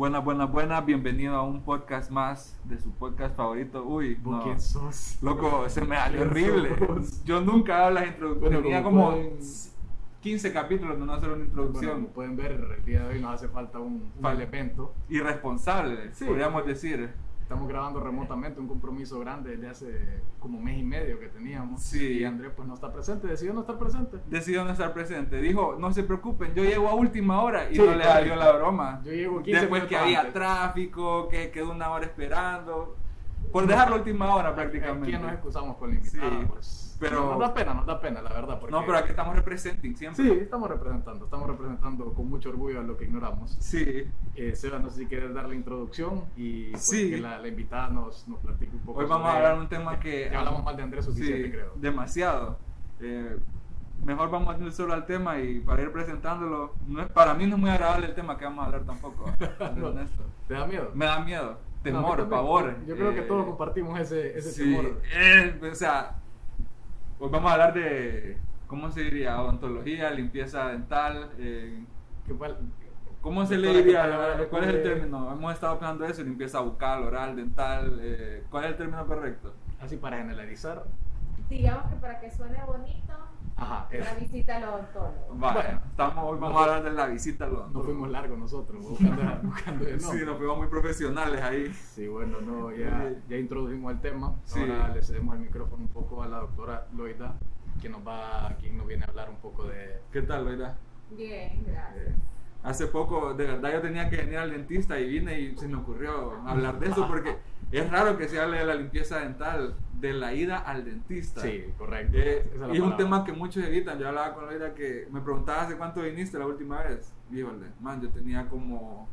Buenas, buenas, buenas. Bienvenido a un podcast más de su podcast favorito. Uy, ¿Vos no. quién sos? Loco, se me ¿Quién horrible. sos? Yo nunca hago las introducciones. Bueno, Tenía como pueden- 15 capítulos de no hacer una Bueno, introducción. como pueden ver, el día de hoy nos hace falta un, un elemento. Irresponsable, Sí. podríamos decir. Estamos grabando remotamente un compromiso grande desde hace como mes y medio que teníamos. Sí. Y Andrés pues no está presente, decidió no estar presente. Decidió no estar presente. Dijo, no se preocupen, yo llego a última hora y Sí, no le salió la broma. Yo llego 15 Después que había antes. tráfico, que quedó una hora esperando. Por dejar la última hora Aquí prácticamente. nos excusamos con la invitada. Sí, pues. Pero- Nos da pena, nos da pena, la verdad. Porque... No, pero aquí estamos representing siempre. Sí, estamos representando, estamos representando con mucho orgullo a lo que ignoramos. Sí. Eh, Seba, no sé si quieres dar la introducción y pues, Sí. que la, la invitada nos, nos platique un poco. Hoy vamos a sobre- hablar de un tema que... Ya hablamos mal de Andrés suficiente, Sí, creo. demasiado. Eh, mejor vamos a ir solo al tema y para ir presentándolo. No es, para mí no es muy agradable el tema que vamos a hablar tampoco. No. ¿Te da miedo? Me da miedo, No, temor, a también. pavor. Yo creo que eh, todos compartimos ese, ese sí, temor. eh, o sea, hoy vamos a hablar de, ¿cómo se diría? Odontología, limpieza dental. eh. ¿Cómo se le Doctora, ¿qué diría? palabra ¿Cuál es el término? Hemos estado hablando de eso, limpieza bucal, oral, dental. eh, ¿Cuál es el término correcto? Así para generalizar. Digamos que para que suene bonito, Ajá, la visita al odontólogo. Vale, Bueno. estamos, hoy vamos No a hablar de la visita al No odontólogo. fuimos largos nosotros, buscando, buscando el Sí, nos fuimos muy profesionales ahí. Sí, bueno, no, ya, ya introdujimos el tema. Sí. Ahora le cedemos el micrófono un poco a la doctora Loida, que nos va, quien nos viene a hablar un poco de... ¿Qué tal, Loida? Bien, gracias. Eh, Hace poco, de verdad, yo tenía que venir al dentista y vine y se me ocurrió hablar de eso porque es raro que se hable de la limpieza dental, de la ida al dentista. Sí, correcto. Eh, es y es un tema que muchos evitan. Yo hablaba con Loida que me preguntaba hace cuánto viniste la última vez. Híjole, man, yo tenía como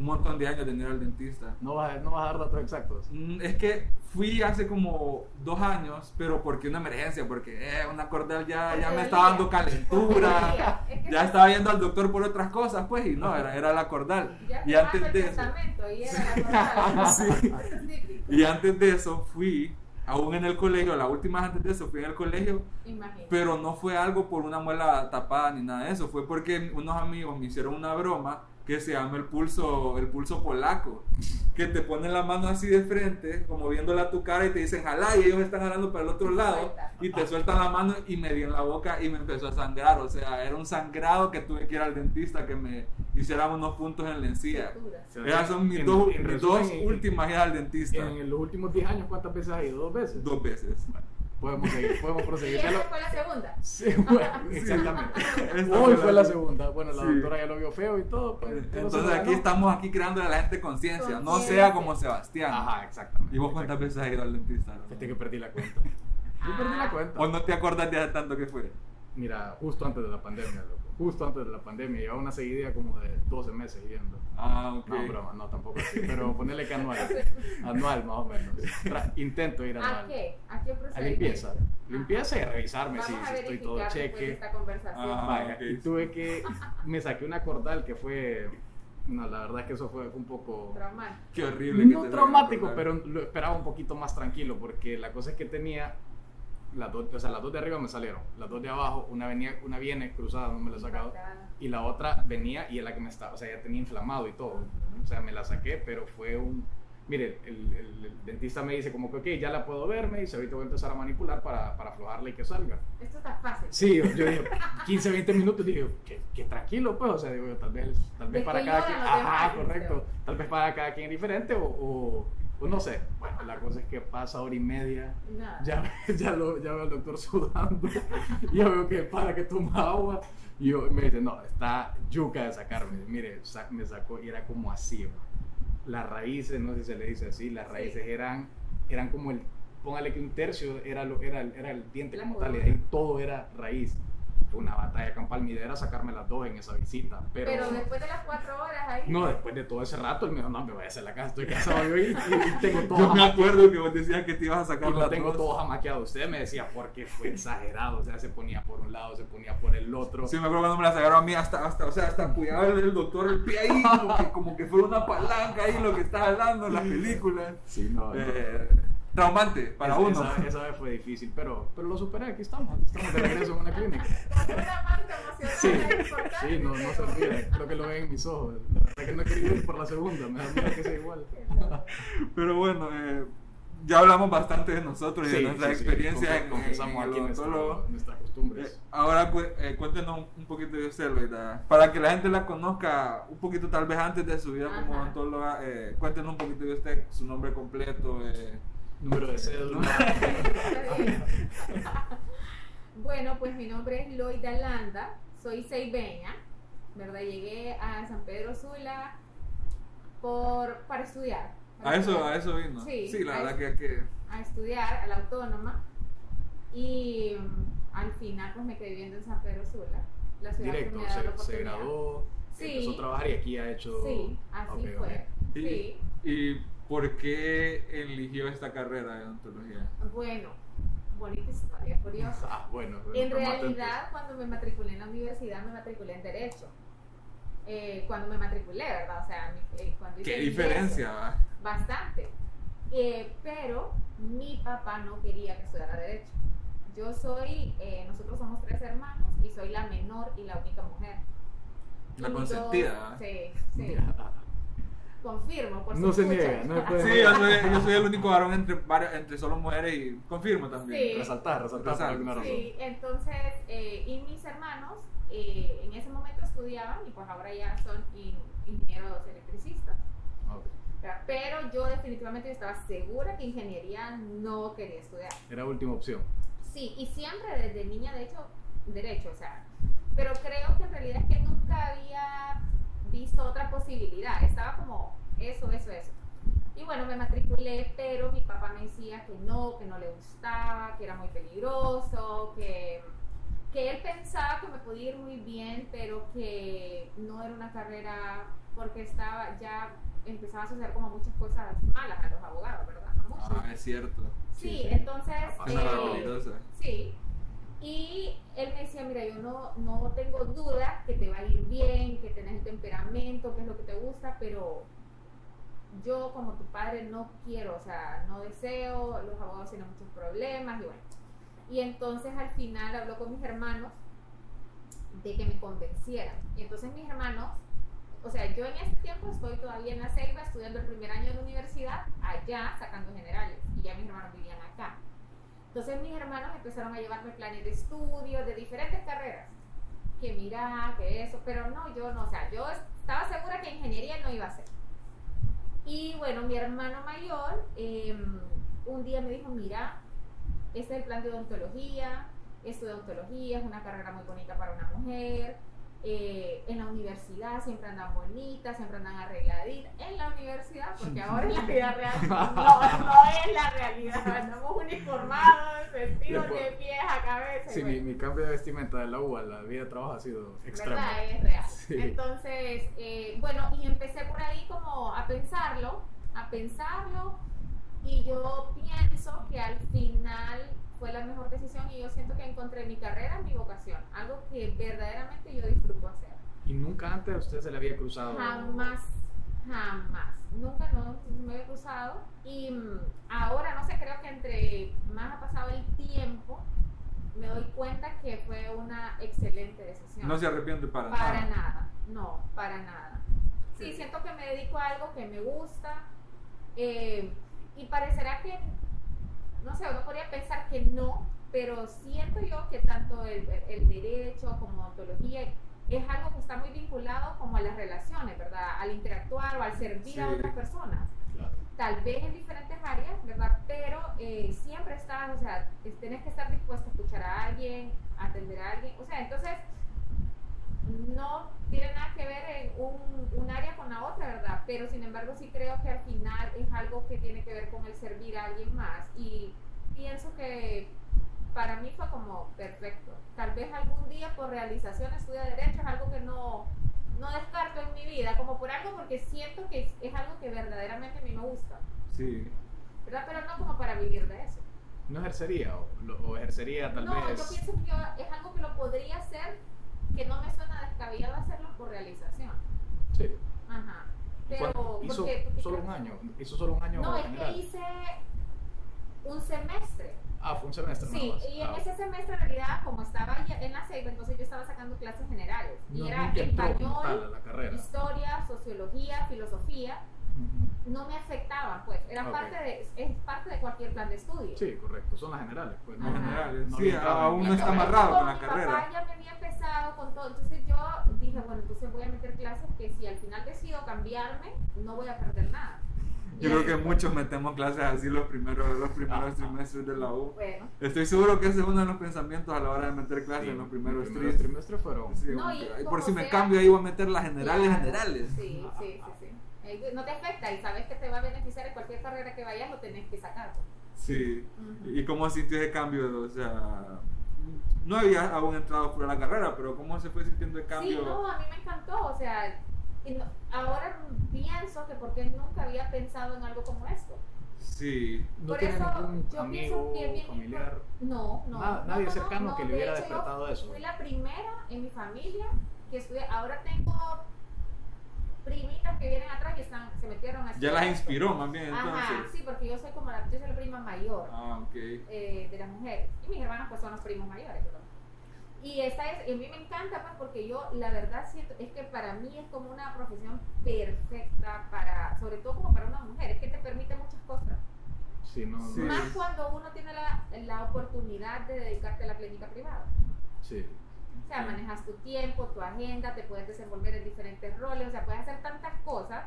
un montón de años de ir al dentista. No vas, a- no vas a dar datos exactos. Mm, Es que fui hace como dos años, pero porque una emergencia, porque eh, una cordal ya, ya me estaba dando calentura, ya estaba yendo al doctor por otras cosas, pues, y no, era, era la cordal. Ya Y te antes de eso, y era. Sí. Y antes de eso fui, aún en el colegio, la última vez antes de eso fui en el colegio, Imagínate. pero no fue algo por una muela tapada ni nada de eso, fue porque unos amigos me hicieron una broma que se llama el pulso, el pulso polaco, que te ponen la mano así de frente, como viéndola a tu cara y te dicen jalá y ellos están jalando para el otro lado y te sueltan la mano y me dio en la boca y me empezó a sangrar, o sea, era un sangrado que tuve que ir al dentista que me hicieran unos puntos en la encía. Esas son mis en- dos, en mis resumen, dos en- últimas idas al dentista, En los últimos 10 años, ¿cuántas veces has ido? ¿Dos veces? dos veces. Podemos seguir, podemos Y proseguir. esa Ya lo- fue la segunda. Sí, bueno, exactamente. Hoy fue la segunda. Bueno, la Sí. doctora ya lo vio feo y todo. Pues, Entonces aquí estamos aquí creando a la gente conciencia, no sea como Sebastián. Ajá, exactamente. ¿Y vos cuántas veces has ido al dentista? no? Fíjate que perdí la cuenta. Yo perdí la cuenta. ¿O no te acuerdas de tanto que fue? Mira, justo antes de la pandemia, loco. Justo antes de la pandemia. Llevaba una seguidilla como de 12 meses yendo. Ah, ok. No, broma, no, tampoco así. Pero ponerle que anual. Anual, más o menos. Tra- intento ir ¿A anual. qué? ¿A qué A procedimiento? limpieza. Limpieza y revisarme Vamos si, a estoy todo de cheque. esta conversación. Ah, Vaya, ok. y tuve que. Me saqué una cordal que fue. No, la verdad es que eso fue, un poco. Traumático. Qué horrible. que No te traumático, pero lo esperaba un poquito más tranquilo porque la cosa es que tenía. Las dos, o sea, las dos de arriba me salieron. Las dos de abajo, una, venía, una viene cruzada, no me la he sacado. Y la otra venía y es la que me estaba, o sea, ya tenía inflamado y todo. O sea, me la saqué, pero fue un... Mire, el, el- el dentista me dice como que, ok, ya la puedo ver, me dice, ahorita voy a empezar a manipular para, para aflojarla y que salga. Esto está fácil. Sí, yo, yo dije, 15, 20 minutos, dije, que, que tranquilo, pues, o sea, digo, tal vez, tal vez para cada quien, ajá, correcto, tal vez para cada quien es diferente o, o, o no sé. Bueno, la cosa es que pasa hora y media, Nada. ya, ya, lo, ya veo al doctor sudando, ya veo que para que toma agua, y yo, me dice, no, está yuca de sacarme, mire, sa- me sacó y era como así, las raíces, no sé si se le dice así, las Sí. raíces eran, eran como el, póngale que un tercio era, lo, era, el- era el diente La como tal, y ahí todo era raíz. Fue una batalla campal, mi idea era sacarme las dos en esa visita, pero... Pero, después de las cuatro horas ahí. no, después de todo ese rato, él me dijo, no, me voy a hacer la casa, estoy casado yo y, y- y tengo todo Yo me acuerdo que vos decías que te ibas a sacar y lo la tengo todo jamaqueado. Usted me decía, porque fue exagerado, o sea, se ponía por un lado, se ponía por el otro. Sí, me acuerdo cuando me la sacaron a mí, hasta, hasta, o sea, hasta cuidaba el, doctor el pie ahí, como que, como que fuera una palanca ahí lo que está hablando en las películas. Sí, no, no. Eh, traumante para Esa- uno. Esa, esa vez fue difícil, pero, pero lo superé, aquí estamos. Estamos de regreso en una clínica. Con Sí, sí, no, no se olvide. Creo que lo ven en mis ojos. La verdad que no he querido ir por la segunda, me da miedo que sea igual. Pero bueno, eh, ya hablamos bastante de nosotros y de Sí, nuestras sí, sí, experiencias confe- en, confesamos en el aquí nuestro- odontólogo. nuestras Eh, costumbres. ahora cu- eh, cuéntenos un, poquito de usted, Loida. Para que la gente la conozca un poquito tal vez antes de su vida como Ajá. odontóloga, eh, cuéntenos un poquito de usted, su nombre completo. Número de cédula. Bueno, pues mi nombre es Loida Landa, soy seibeña, ¿verdad? Llegué a San Pedro Sula por, para estudiar. para A eso, a eso vino. Sí, la a verdad que, que a estudiar a la autónoma y mm, al final pues me quedé viviendo en San Pedro Sula, la ciudad que Directo, me ha dado la se, se graduó, Sí. empezó a trabajar y aquí ha hecho. Sí, así fue. Y- Sí. ¿Y por qué eligió esta carrera de odontología? Bueno, bonita historia, curiosa. Ah, bueno. En estamos realidad, cuando me matriculé en la universidad, me matriculé en Derecho. Eh, cuando me matriculé, ¿verdad? O sea, mi- eh, cuando hice ¿Qué diferencia? ingreso? Bastante. Eh, pero mi papá no quería que estudiara Derecho. Yo soy, eh, nosotros somos tres hermanos y soy la menor y la única mujer. La Y consentida, todos-. Sí, sí. Confirmo, por No si se niega, no se puede Sí, yo soy, yo soy el único varón entre, varias, entre solo mujeres y confirmo también. Sí. Resaltar, resaltar por alguna razón. Sí, entonces, eh, y mis hermanos eh, en ese momento estudiaban y pues ahora ya son in- ingenieros electricistas. Pero yo definitivamente estaba segura que ingeniería no quería estudiar. Era última opción. Sí, y siempre desde niña, de hecho, derecho, o sea, pero creo que en realidad es que nunca había visto otra posibilidad, estaba como eso, eso, eso. Y bueno, me matriculé, pero mi papá me decía que no, que no le gustaba, que era muy peligroso, que, que él pensaba que me podía ir muy bien, pero que no era una carrera porque estaba ya empezaba a suceder como muchas cosas malas a los abogados, ¿verdad? A muchos. Ah, es cierto. sí, sí, sí. entonces... Eh. Sí. Y él me decía, mira, yo no, no tengo duda que te va a ir bien, que tenés el temperamento, que es lo que te gusta, pero yo como tu padre no quiero, o sea, no deseo, los abogados tienen muchos problemas y bueno. Y entonces al final habló con mis hermanos de que me convencieran. Y entonces mis hermanos, o sea, yo en este tiempo estoy todavía en la selva estudiando el primer año de la universidad, allá sacando generales, y ya mis hermanos vivían acá. Entonces mis hermanos empezaron a llevarme planes de estudio de diferentes carreras. Que mira, que eso, pero no, yo no, o sea, yo estaba segura que ingeniería no iba a ser. Y bueno, mi hermano mayor eh, un día me dijo, mira, este es el plan de odontología, esto de odontología es una carrera muy bonita para una mujer. Eh, en la universidad siempre andan bonitas, siempre andan arregladitas. En la universidad, porque ahora en la vida real no, no es la realidad. Andamos uniformados, vestidos de pies a cabeza. Sí, mi, cambio de vestimenta de la U a la vida de trabajo ha sido extremo. ¿verdad? Es real. Sí. Entonces, eh, bueno, y empecé por ahí como a pensarlo, a pensarlo, y yo pienso que al final fue la mejor decisión y yo siento que encontré mi carrera, mi vocación, algo que verdaderamente yo disfruto hacer. Y nunca antes a usted se le había cruzado. Jamás, jamás, nunca no me había cruzado y mm, ahora no sé, creo que entre más ha pasado el tiempo, me doy cuenta que fue una excelente decisión. No se arrepiente para, Para nada. nada, no, para nada. Sí, siento que me dedico a algo que me gusta eh, y parecerá que, no sé, uno podría pensar que no, pero siento yo que tanto el, el derecho como ontología es algo que está muy vinculado como a las relaciones, ¿verdad? Al interactuar o al servir a otras personas Claro. tal vez en diferentes áreas, ¿verdad? Pero eh, siempre estás, o sea, es- tienes que estar dispuesto a escuchar a alguien, a atender a alguien, o sea, entonces no tiene nada que ver en un, un área con la otra, ¿verdad? Pero sin embargo sí creo que al final es algo que tiene que ver con el servir a alguien más y pienso que para mí fue como perfecto. Tal vez algún día por realización estudia derecho es algo que no, no descarto en mi vida, como por algo porque siento que es, es algo que verdaderamente a mí me gusta, Sí. ¿verdad? Pero no como para vivir de eso. ¿No ejercería o, lo- o ejercería tal no, vez? yo pienso que yo- es algo que lo podría hacer, que no me suena descabellado hacerlo por realización. Sí. Ajá. ¿Y Pero, hizo porque- porque solo un año. Hizo solo un año. No, es general. que hice un semestre. Ah, fue un semestre Sí, y en Ah, ese semestre en realidad, como estaba ya en la CEIP, entonces yo estaba sacando clases generales. Y era español, la historia, sociología, filosofía. No me afectaban, pues. Eran Ok. parte de, es parte de cualquier plan de estudio. Sí, correcto, son las generales. Pues, Ajá. En general, no sí, aún no está amarrado con la mi carrera. papá ya me había empezado con todo, entonces yo dije, bueno, entonces voy a meter clases que si al final decido cambiarme, no voy a perder nada. Yo creo que muchos metemos clases así los primeros, los primeros trimestres de la U. Bueno, Estoy seguro que ese es uno de los pensamientos a la hora de meter clases Sí, en los primeros los trimestres. trimestres fueron. Sí, No, y por si me sea- cambio ahí voy a meter las generales Claro. generales. Sí, sí, sí, sí. Eh, No te afecta y sabes que te va a beneficiar en cualquier carrera que vayas, lo tenés que sacar. pues. Sí. Ujú. ¿Y cómo sintió ese cambio? O sea, no había aún entrado por la carrera, pero ¿cómo se fue sintiendo el cambio? Sí, no, a mí me encantó, o sea, ahora pienso que porque nunca había pensado en algo como esto. Sí. No Por tiene eso ningún yo amigo, pienso que bien familiar. No, no. Nada- nadie no, cercano no, que le de hubiera hecho, yo despertado eso. Fui la primera en mi familia que estudié. Ahora tengo primitas que vienen atrás y están, se metieron a Ya las inspiró más bien Ajá, sí, porque yo soy como la, yo soy la prima mayor Ah, ok. eh, de las mujeres. Y mis hermanos pues son los primos mayores. ¿verdad? Y esta es, y a mí me encanta pues porque yo la verdad siento, es que para mí es como una profesión perfecta para, sobre todo como para una mujer, es que te permite muchas cosas. Sí, no, Sí. no Más cuando uno tiene la, la oportunidad de dedicarte a la clínica privada. sí. O sea, manejas tu tiempo, tu agenda, te puedes desenvolver en diferentes roles, o sea, puedes hacer tantas cosas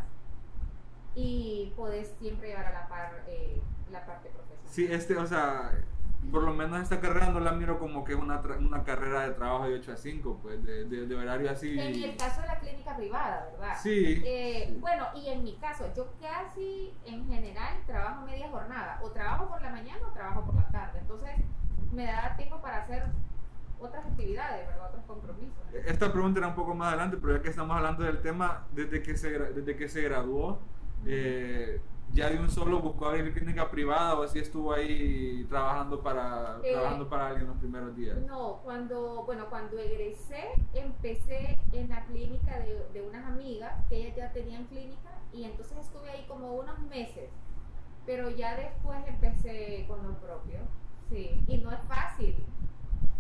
y puedes siempre llevar a la par eh, la parte profesional. Sí, este, o sea, por lo menos esta carrera no la miro como que es una, una carrera de trabajo de 8 a 5, pues, de, de, de horario así. En el caso de la clínica privada, ¿verdad? Sí. Eh, bueno, y en mi caso, yo casi en general trabajo media jornada, o trabajo por la mañana o trabajo por la tarde, entonces me da tiempo para hacer otras actividades, ¿verdad? Otros compromisos. Esta pregunta era un poco más adelante, pero ya que estamos hablando del tema, desde que se, desde que se graduó, eh, ya de un solo buscó abrir clínica privada o así estuvo ahí trabajando para, Eh, trabajando para alguien los primeros días. No, cuando, bueno, cuando egresé, empecé en la clínica de, de unas amigas que ellas ya tenían clínica y entonces estuve ahí como unos meses, pero ya después empecé con lo propio, sí, y no es fácil.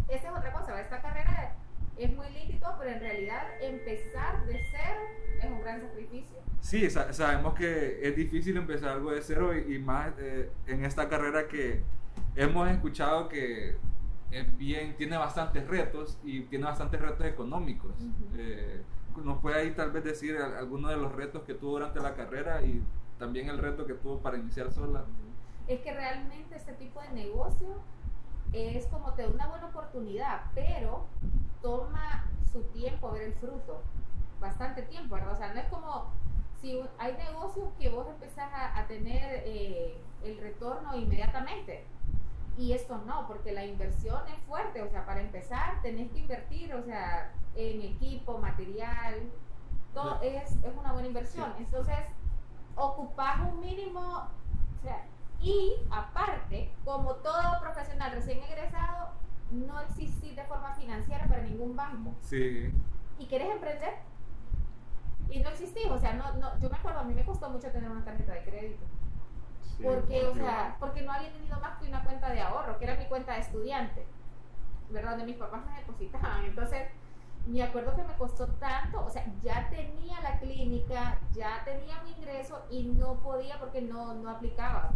Esa es otra cosa, esta carrera es muy linda y todo, pero en realidad empezar de cero es un gran sacrificio. Sí, sa- sabemos que es difícil empezar algo de cero y, y más eh, en esta carrera que hemos escuchado que es bien, tiene bastantes retos y tiene bastantes retos económicos. Ujú. Eh, ¿Nos puede ahí tal vez decir al- alguno de los retos que tuvo durante la carrera y también el reto que tuvo para iniciar sola? es que realmente este tipo de negocio es como te da una buena oportunidad, pero toma su tiempo ver el fruto, bastante tiempo, ¿verdad? O sea, no es como si hay negocios que vos empezás a, a tener eh, el retorno inmediatamente. Y esto no, porque la inversión es fuerte, o sea, para empezar tenés que invertir, o sea, en equipo, material, todo es, es una buena inversión. Entonces, ocupás un mínimo, o sea, y aparte, como todo profesional recién egresado, no existís de forma financiera para ningún banco. Sí, Y querés emprender y no existís, o sea, no, no, yo me acuerdo, a mí me costó mucho tener una tarjeta de crédito. sí, Porque, o sea, porque no había tenido más que una cuenta de ahorro, que era mi cuenta de estudiante, ¿verdad? Donde mis papás me depositaban. Entonces, me acuerdo que me costó tanto, o sea, ya tenía la clínica, ya tenía un ingreso y no podía porque no, no aplicaba.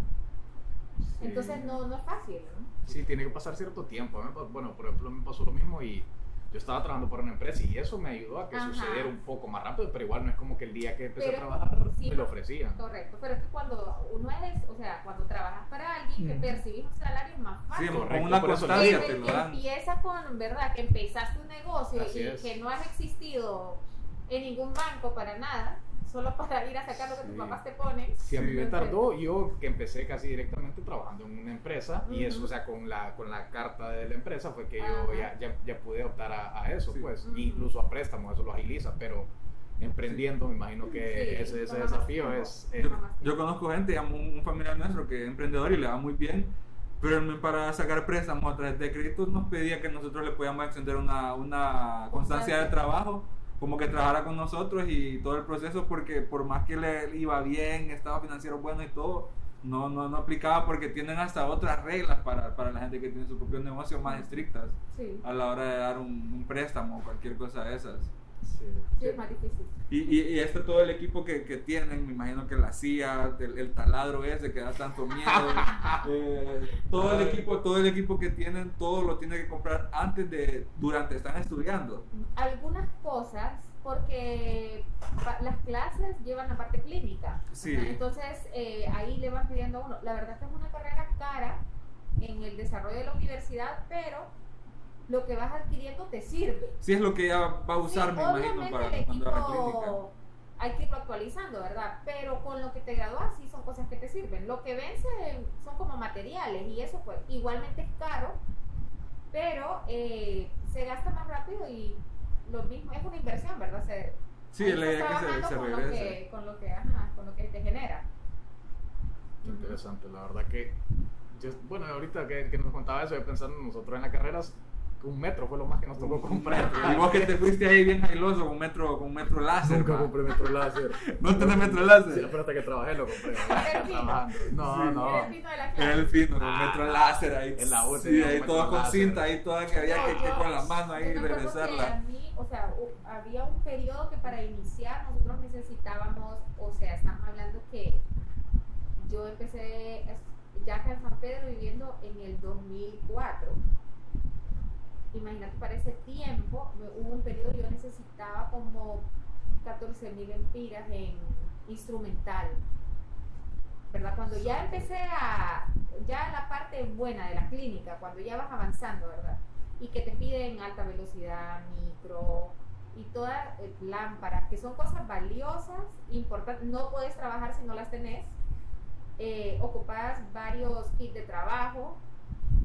Sí. Entonces, no, no es fácil, ¿no? Sí, tiene que pasar cierto tiempo. Pa- Bueno, por ejemplo, me pasó lo mismo y yo estaba trabajando por una empresa y eso me ayudó a que Ajá. sucediera un poco más rápido, pero igual no es como que el día que empecé Pero, a trabajar sí, me lo ofrecían. Correcto, pero es que cuando uno es, o sea, cuando trabajas para alguien que Ujú. percibís un salario es más sí fácil. con Correcto, una por eso constancia que, te lo dan. empieza con, ¿verdad? Que empezaste un negocio Así y es. que no has existido en ningún banco para nada, solo para ir a sacar lo que tus Sí. papás te ponen. Si a mí me tardó, yo que empecé casi directamente trabajando en una empresa y eso, o sea, con la, con la carta de la empresa fue que yo Ajá. ya, ya, ya pude optar a, a eso, Sí. pues, Ujú. incluso a préstamos, eso lo agiliza, pero emprendiendo me imagino que Sí, ese, ese desafío es... eh, Yo, yo conozco gente, un, un familiar nuestro que es emprendedor y le va muy bien, pero para sacar préstamos a través de créditos nos pedía que nosotros le podíamos extender una, una constancia de trabajo, como que trabajara con nosotros y todo el proceso, porque por más que le iba bien, estado financiero bueno y todo, no, no, no aplicaba porque tienen hasta otras reglas para, para la gente que tiene su propio negocio más estrictas Sí, a la hora de dar un, un préstamo o cualquier cosa de esas. Sí. sí, es más difícil. Y, y, y este todo el equipo que, que tienen, me imagino que la CIA, el, el taladro ese que da tanto miedo, eh, todo el equipo, todo el equipo que tienen, todo lo tiene que comprar antes de, durante están estudiando. Algunas cosas, porque las clases llevan la parte clínica. Sí. Entonces, eh, ahí le van pidiendo a uno. La verdad es que es una carrera cara en el desarrollo de la universidad, pero lo que vas adquiriendo te sirve. Si es lo que ella va a usar, Sí, me imagino, para el cuando haga equipo hay que irlo actualizando, ¿verdad? Pero con lo que te gradúas sí son cosas que te sirven. Lo que vence son como materiales y eso pues igualmente es caro, pero eh, se gasta más rápido y lo mismo, es una inversión, ¿verdad? Se, Sí, la idea que se, trabajando se con lo que, con lo que, ajá, con lo que te genera. Qué interesante, la verdad que. yo- bueno, ahorita que, que nos contaba eso, yo pensando nosotros en las carreras, que un metro fue lo más que nos tocó comprar. Y vos que te fuiste ahí bien ailoso con un metro, con un metro láser. Nunca ma. compré metro láser. ¿No tenés metro Sí, láser? pero hasta que trabajé lo compré. El fino. No, Sí. no. Era el fino de la Era el fino, con Ah, metro láser ahí. en la U sí, ahí todo con cinta, ahí toda que había que, que con la mano ahí acuerdo que a regresarla. mí, o sea, había un periodo que para iniciar nosotros necesitábamos, o sea, estamos hablando que yo empecé ya acá en San Pedro viviendo en el 2004. Imagínate, para ese tiempo hubo un periodo yo necesitaba como 14 mil empiras en instrumental. ¿Verdad? Cuando ya empecé a, ya la parte buena de la clínica, cuando ya vas avanzando, ¿verdad? Y que te piden alta velocidad, micro y todas eh, lámparas, que son cosas valiosas, importantes, no puedes trabajar si no las tenés. Eh, ocupas varios kits de trabajo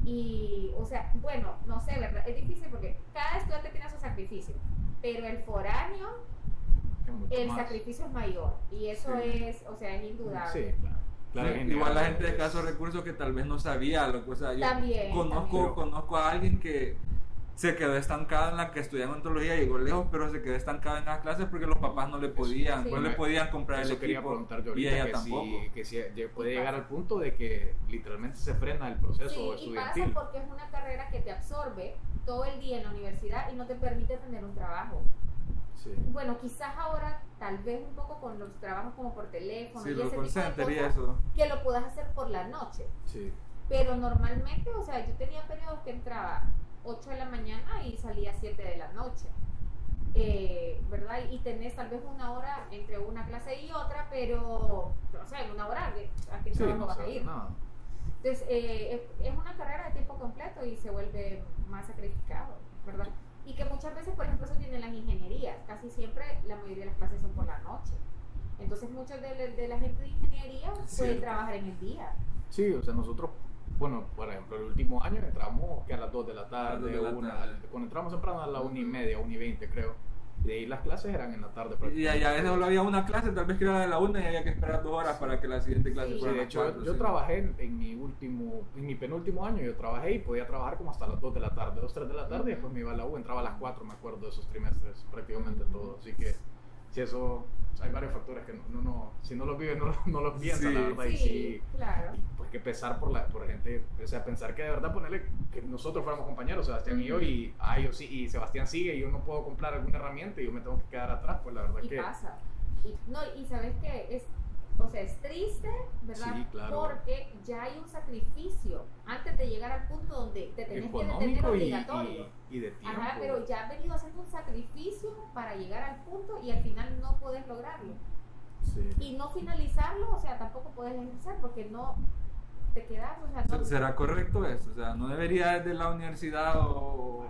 y, o sea, bueno, no sé, ¿verdad? Es difícil porque cada estudiante tiene su sacrificio, pero el foráneo, el más. sacrificio es mayor y eso Sí. es, o sea, es indudable. Sí, claro. Sí, igual la gente de escasos recursos que tal vez no sabía lo que, o sea, yo También, conozco, también. conozco a alguien que se quedó estancado en la que estudiaba odontología, llegó lejos, pero se quedó estancado en las clases porque los papás no le podían, Sí. no le podían comprar el quería equipo preguntar yo y ella que tampoco. si, que si puede llegar pasa. al punto de que literalmente se frena el proceso Sí, y pasa estudiantil. porque es una carrera que te absorbe todo el día en la universidad y no te permite tener un trabajo. Sí. Bueno, quizás ahora, tal vez un poco con los trabajos como por teléfono Sí, y ese tipo de cosas, eso. que lo puedas hacer por la noche. Sí. Pero normalmente, o sea, yo tenía periodos que entraba 8 de la mañana y salía 7 de la noche. Eh, ¿Verdad? Y tenés tal vez una hora entre una clase y otra, pero, o sea, en una hora, ¿a qué Sí, no vas a ir? nada. Entonces, eh, es una carrera de tiempo completo y se vuelve más sacrificado, ¿verdad? Y que muchas veces, por ejemplo, eso tienen las ingenierías. Casi siempre la mayoría de las clases son por la noche. Entonces, muchos de, la- de la gente de ingeniería pueden Cierto. trabajar en el día. Sí, o sea, nosotros, bueno, por ejemplo, el último año entramos que a las 2 de la las tarde, de la una, tarde. cuando entramos temprano a la 1 y media, 1 y 20 creo. Y de ahí las clases eran en la tarde. Y, y a veces solo había una clase, tal vez que era de la una y había que esperar dos horas para que la siguiente clase Sí. Sí, fuera a de las hecho, cuatro, yo, sí. trabajé en, en mi último, en mi penúltimo año, yo trabajé y podía trabajar como hasta las 2 de la tarde, 2, 3 de la tarde, y después me iba a la U, entraba a las 4, me acuerdo de esos trimestres, prácticamente todo. Así que, si eso, hay varios factores que no, no, no- si no los vives, no, no los piensas, Sí. la verdad, y Sí, claro. y pues que pesar por la por gente, o sea, pensar que de verdad ponerle que nosotros fuéramos compañeros, Sebastián y yo, y, ah, yo sí, y Sebastián sigue y yo no puedo comprar alguna herramienta y yo me tengo que quedar atrás, pues la verdad Y que... pasa. Y, no, y sabes que es, o sea, es triste, ¿verdad? Sí, claro. Porque ya hay un sacrificio antes de llegar al punto donde te tenés que detener y, obligatorio. y, y de tiempo. Ajá, pero ya has venido haciendo un sacrificio para llegar al punto y al final no puedes lograrlo. Sí. Y no finalizarlo, o sea, tampoco puedes ejercer porque no te quedas, o sea, no. ¿Será correcto eso? O sea, ¿no debería desde la universidad o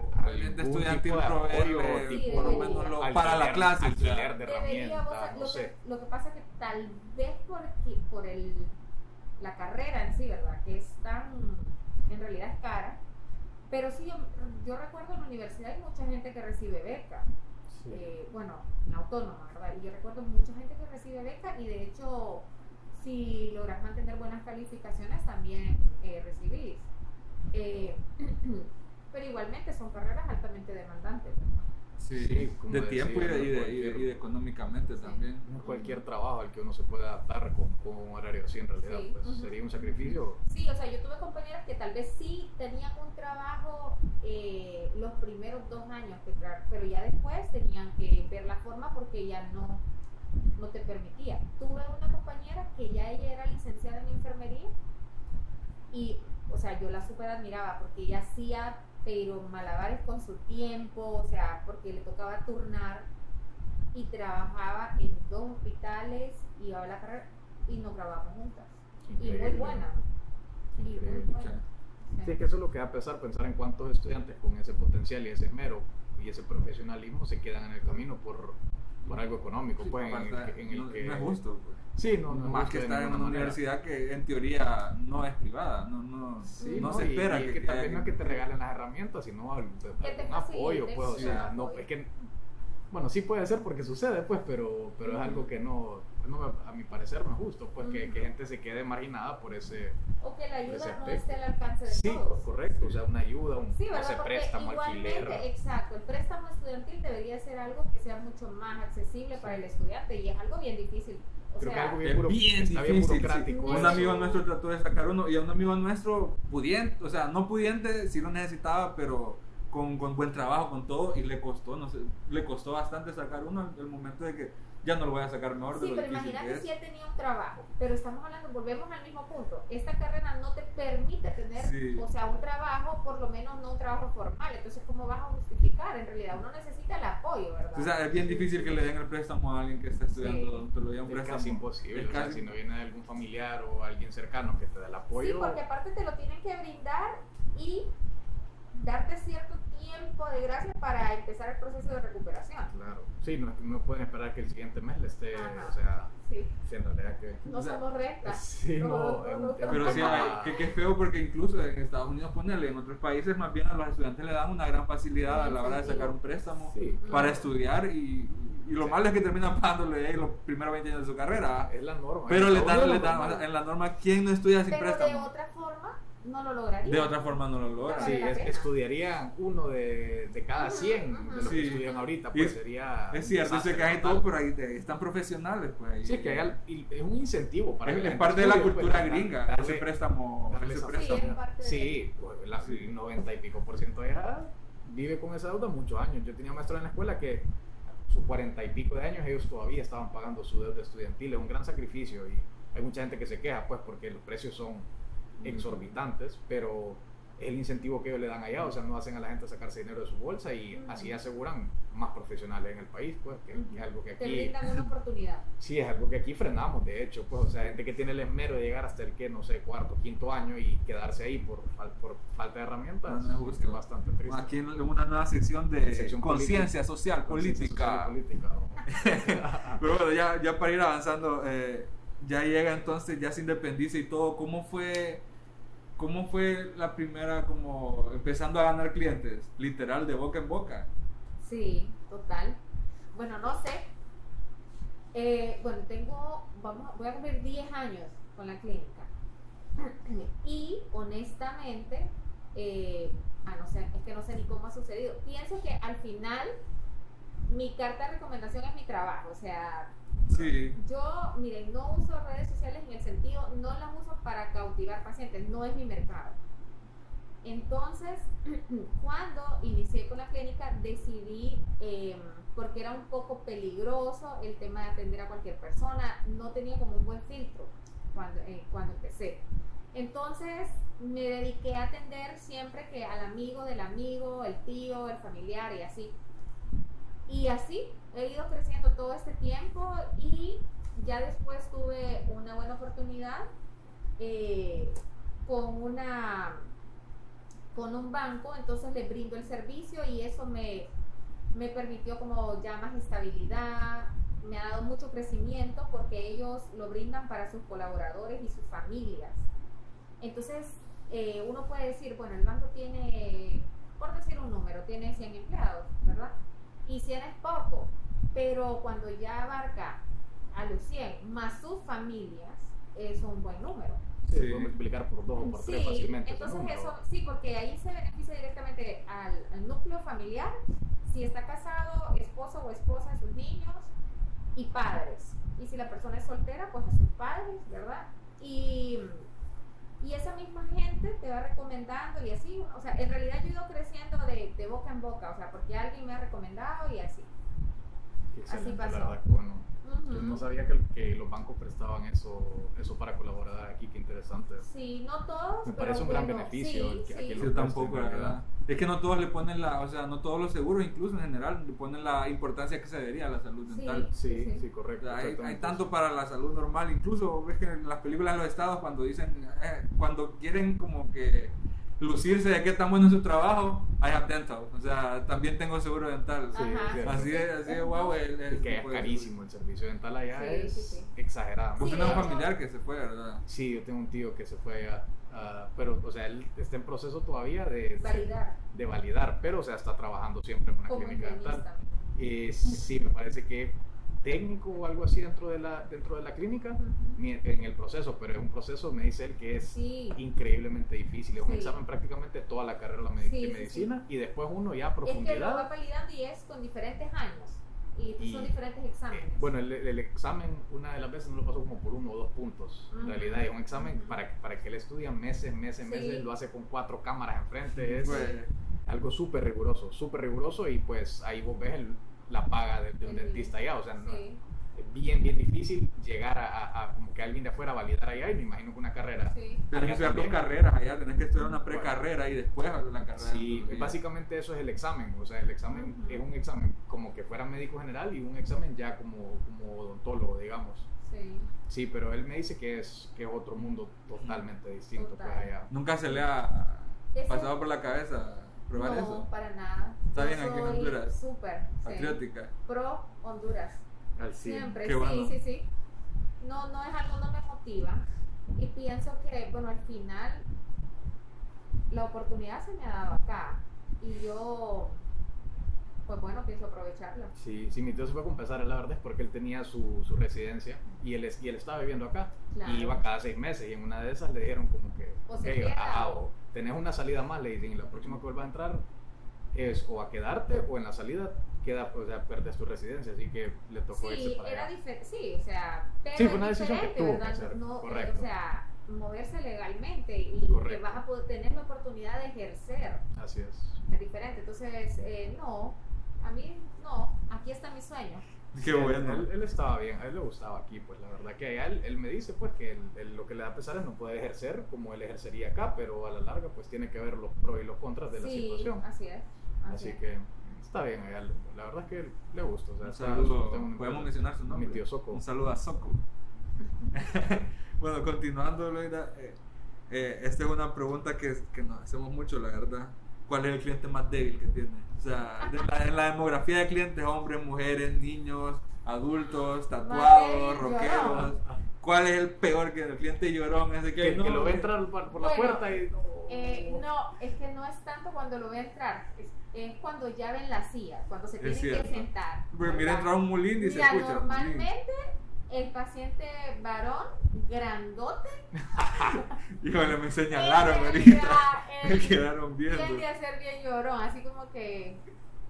de apoyo, proveerle tipo por lo menos lo- Alquiler- para la clase? o sea? alquiler de lo, que, sé. lo que pasa es que tal vez porque, por el, la carrera en sí, ¿verdad? Que es tan, en realidad es cara. Pero sí, yo, yo recuerdo en la universidad hay mucha gente que recibe beca. Sí. eh, bueno, en autónoma, ¿verdad? Y yo recuerdo mucha gente que recibe beca y de hecho, si logras mantener buenas calificaciones, también eh, recibís. Eh, pero igualmente son carreras altamente demandantes. Sí, Sí, como de tiempo y de, decía, y de- y de- cualquier- y de económicamente Sí. también. No es cualquier trabajo al que uno se puede adaptar con, con un horario así en realidad. Sí, Pues sería un sacrificio. Sí, o sea, yo tuve compañeras que tal vez sí tenían un trabajo eh, los primeros dos años, que pero ya después tenían que ver la forma porque ya no, no te permitía. Tuve una compañera que ya ella era licenciada en enfermería y, o sea, yo la súper admiraba porque ella hacía, pero malabares con su tiempo, o sea, porque le tocaba turnar y trabajaba en dos hospitales, iba a la carrera y nos grabamos juntas. Y muy Increíble. buena. Y muy buena. Sí, es que eso es lo que da pesar, pensar en cuántos estudiantes con ese potencial y ese esmero y ese profesionalismo se quedan en el camino por, por algo económico, Sí, pues, en el, aparte, que- en el no, que... no es justo. pues. Sí, no, no Más que estar en una manera. universidad que en teoría no es privada, no, no, Sí, no no, se y- espera y, que, que, haya no es que te regalen las herramientas, sino algún apoyo, pues, o sea, un no, es que, bueno, sí puede ser porque sucede, pues, pero, pero es algo que no, no a mi parecer no es justo, pues, que, Ujú. que gente se quede marginada por ese, O que la Ese ayuda no aspecto. esté al alcance de sí, todos. correcto, o sea, una ayuda, un Sí, Porque préstamo, alquiler, exacto, el préstamo estudiantil debería ser algo que sea mucho más accesible para el estudiante y es algo bien difícil. O Creo que sea, algo bien, Es bien está bien difícil. burocrático. sí. Un amigo nuestro trató de sacar uno y a un amigo nuestro pudiente, o sea, no pudiente, sí lo necesitaba, pero con, con buen trabajo, con todo, y le costó, no sé, le costó bastante sacar uno al momento de que ya no lo voy a sacar mejor de Sí, lo pero imagínate es. si él tenía un trabajo, pero estamos hablando, volvemos al mismo punto. Esta carrera no te permite tener, Sí. o sea, un trabajo, por lo menos no un trabajo formal. Entonces, ¿cómo vas a justificar? En realidad, uno necesita el apoyo, ¿verdad? O sea, es bien difícil que le den el préstamo a alguien que está estudiando Sí. odontología, un Es préstamo. casi imposible, Es o sea, casi- si no viene de algún familiar o alguien cercano que te dé el apoyo. Sí, porque aparte te lo tienen que brindar y darte cierto tiempo de gracia para empezar el proceso de recuperación. Claro, sí, no, no pueden esperar que el siguiente mes le esté, Ajá. o sea, Sí, en realidad que... no somos rectas. Sí, no, No, Pero sí, hay- que, que es feo porque incluso en Estados Unidos, ponerle, en otros países más bien a los estudiantes le dan una gran facilidad a la hora de sacar un préstamo Sí, para estudiar y, y lo malo es que terminan pagándole ahí los primeros 20 años de su carrera. Es la norma. Pero En le dan, le Unidos dan, en la norma, ¿quién no estudia sin Pero de préstamo? otra forma no lo lograría. De otra forma no lo logra. No Sí, es- estudiarían uno de, de cada Ujú, 100 ujú. de los que estudian ahorita, pues es- sería... Es un cierto, se caen total. todo, pero ahí te- están profesionales. Pues, ahí. Sí, que hay al- y es un incentivo para es, que es parte de la estudie, cultura pues, gringa, darle- ese préstamo. darle ese préstamo. Sí, es parte de- Sí, pues la, Sí. el 90 y pico por ciento de ella vive con esa deuda muchos años. Yo tenía maestros en la escuela que sus 40 y pico de años ellos todavía estaban pagando su deuda estudiantil. Es un gran sacrificio y hay mucha gente que se queja pues porque los precios son exorbitantes, pero el incentivo que ellos le dan allá, o sea, no hacen a la gente sacarse dinero de su bolsa y así aseguran más profesionales en el país, pues, que Ujú. es algo que Te aquí... brindan una oportunidad. Sí, es algo que aquí frenamos, de hecho, pues, o sea, gente que tiene el esmero de llegar hasta el que, no sé, cuarto, quinto año y quedarse ahí por, por falta de herramientas, No, es bastante triste. Aquí en una nueva sección de conciencia social, política. social y política, ¿no? Pero bueno, ya, ya para ir avanzando, eh, ya llega entonces, ya se independiza y todo. ¿Cómo fue, cómo fue la primera, como empezando a ganar clientes? Literal, de boca en boca. Sí, total. Bueno, no sé. Eh, bueno, tengo, vamos, voy a cumplir 10 años con la clínica. Y honestamente, eh, ah, no sé, es que no sé ni cómo ha sucedido. Pienso que al final mi carta de recomendación es mi trabajo. O sea, Yo, miren, no uso redes sociales en el sentido, no las uso para cautivar pacientes, no es mi mercado. Entonces, cuando inicié con la clínica, decidí, eh, porque era un poco peligroso el tema de atender a cualquier persona, no tenía como un buen filtro cuando, eh, cuando empecé. Entonces, me dediqué a atender siempre que al amigo del amigo, el tío, el familiar y así. Y así he ido creciendo todo este tiempo y ya después tuve una buena oportunidad eh, con una con un banco, entonces le brindo el servicio y eso me, me permitió como ya más estabilidad, me ha dado mucho crecimiento porque ellos lo brindan para sus colaboradores y sus familias. Entonces, eh, uno puede decir, bueno, el banco tiene, por decir un número, tiene 100 empleados, ¿verdad? Y 100 es poco, pero cuando ya abarca a los 100 más sus familias, es un buen número. Sí, Sí. puedo multiplicar por dos o por tres Sí, fácilmente. ese entonces eso, sí, porque ahí se beneficia directamente al, al núcleo familiar si está casado, esposo o esposa de sus niños y padres. Y si la persona es soltera, pues a sus padres, ¿verdad? Y, y esa misma gente te va recomendando y así, o sea, en realidad yo he ido creciendo de, de boca en boca, o sea, porque alguien me ha recomendado y así. Excelente, pasó. La verdad, que bueno. Yo Ujú. no sabía que, que los bancos prestaban eso, eso para colaborar aquí, qué interesante. Sí, no todos. Me pero parece un gran bueno, beneficio sí, que- sí. que Yo lo- tampoco, la verdad. Es que no todos le ponen la, o sea, no todos los seguros, incluso en general, le ponen la importancia que se debería a la salud dental. Sí, Sí, sí, sí. O correcto. sea, hay, hay tanto para la salud normal, incluso ves que en las películas de los estados cuando dicen, eh, cuando quieren como que lucirse de que tan bueno es su trabajo, I have dental, o sea, también tengo seguro dental. Sí. Así de, así de guau, el, el Y que es de- carísimo el servicio dental allá, Sí, es sí, sí. exageradamente. Vos Sí, tenés de un familiar que se fue, ¿verdad? Sí, yo tengo un tío que se fue allá, ah, pero, o sea, él está en proceso todavía de Validar de validar, pero, o sea, está trabajando siempre en una como clínica dental. Eh, sí, me parece que técnico o algo así dentro de la, dentro de la clínica en el proceso, pero es un proceso, me dice él, que es Sí. increíblemente difícil. Es un Sí. examen prácticamente toda la carrera de, Sí, de sí, medicina y después uno ya a Es que lo va profundidad. validando y es con diferentes años. Y, Y, son diferentes exámenes. Eh, bueno, el, el examen una de las veces no lo pasó como por uno o dos puntos. En realidad es un examen para, que- para que él estudia meses, meses, Sí. meses. Lo hace con cuatro cámaras enfrente. Es algo súper riguroso, súper riguroso y pues ahí vos ves el- la paga de, de un dentista allá. O sea, no- Sí, es bien, bien difícil llegar a, a- a como que alguien de afuera validar allá y me imagino que una carrera. sí. tenés que estudiar dos carreras allá, tenés que estudiar una precarrera y después la carrera. Sí, básicamente eso es el examen. O sea, el examen es un examen como que fuera médico general y un examen ya como, como odontólogo, digamos. sí. Sí, pero él me dice que es, que es otro mundo totalmente distinto Total. pues allá. Nunca se le ha pasado por la cabeza probar no, eso. para nada. Está bien aquí en soy Honduras. Súper. sí. Patriótica. Pro Honduras. Al. Siempre, Qué sí, bueno. sí, sí. No, no es algo, no me motiva. Y pienso que, bueno, al final la oportunidad se me ha dado acá. Y yo, pues bueno, pienso aprovecharla. Sí, sí, mi tío se fue a compensar, la verdad es porque él tenía su, su residencia y él, es- y él estaba viviendo acá. Claro. Y iba cada seis meses y en una de esas le dijeron como que, O se "Ok, queda, ajá, o- o tenés una salida más, le dicen, y la próxima que vuelva a entrar es o a quedarte o en la salida queda, o sea, perdes tu residencia, así que le tocó irse Sí, para era allá. diferente, sí, o sea, pero Sí, fue una decisión que que eh, correcto. o sea, moverse legalmente y que Correcto. vas a poder tener la oportunidad de ejercer. Así es. Es diferente. Entonces, eh, no, a mí no, aquí está mi sueño. Qué Él- bueno. Él, él estaba bien, a él le gustaba aquí, pues la verdad que a él, él me dice pues que él- él lo que le da pesar es no puede ejercer como él ejercería acá, pero a la larga pues tiene que ver los pros y los contras de la situación. así es. Así, Así es. que está bien, a él, la verdad es que le gusta. O sea, Un saludo, tengo un- podemos mencionar su nombre. Mi tío Soco. Un saludo a Soco. bueno, continuando, Loida, eh, eh, esta es una pregunta que, que nos hacemos mucho, la verdad. ¿Cuál es el cliente más débil que tiene? O sea, de la, en la demografía de clientes, hombres, mujeres, niños, adultos, tatuados, rockeros. ¿Cuál es el peor que el cliente llorón? Ese que, Que, no, que lo ve entrar por, por la Bueno, puerta y no. Eh, no, es que no es tanto cuando lo ve entrar, es, es cuando ya ven la silla, cuando se Es tienen que sentar. Porque mira, ¿verdad? entra un mulín y se Mira, escucha. normalmente el paciente varón grandote Híjole, me señalaron ahorita. Me quedaron viendo. tiende a ser bien llorón, así como que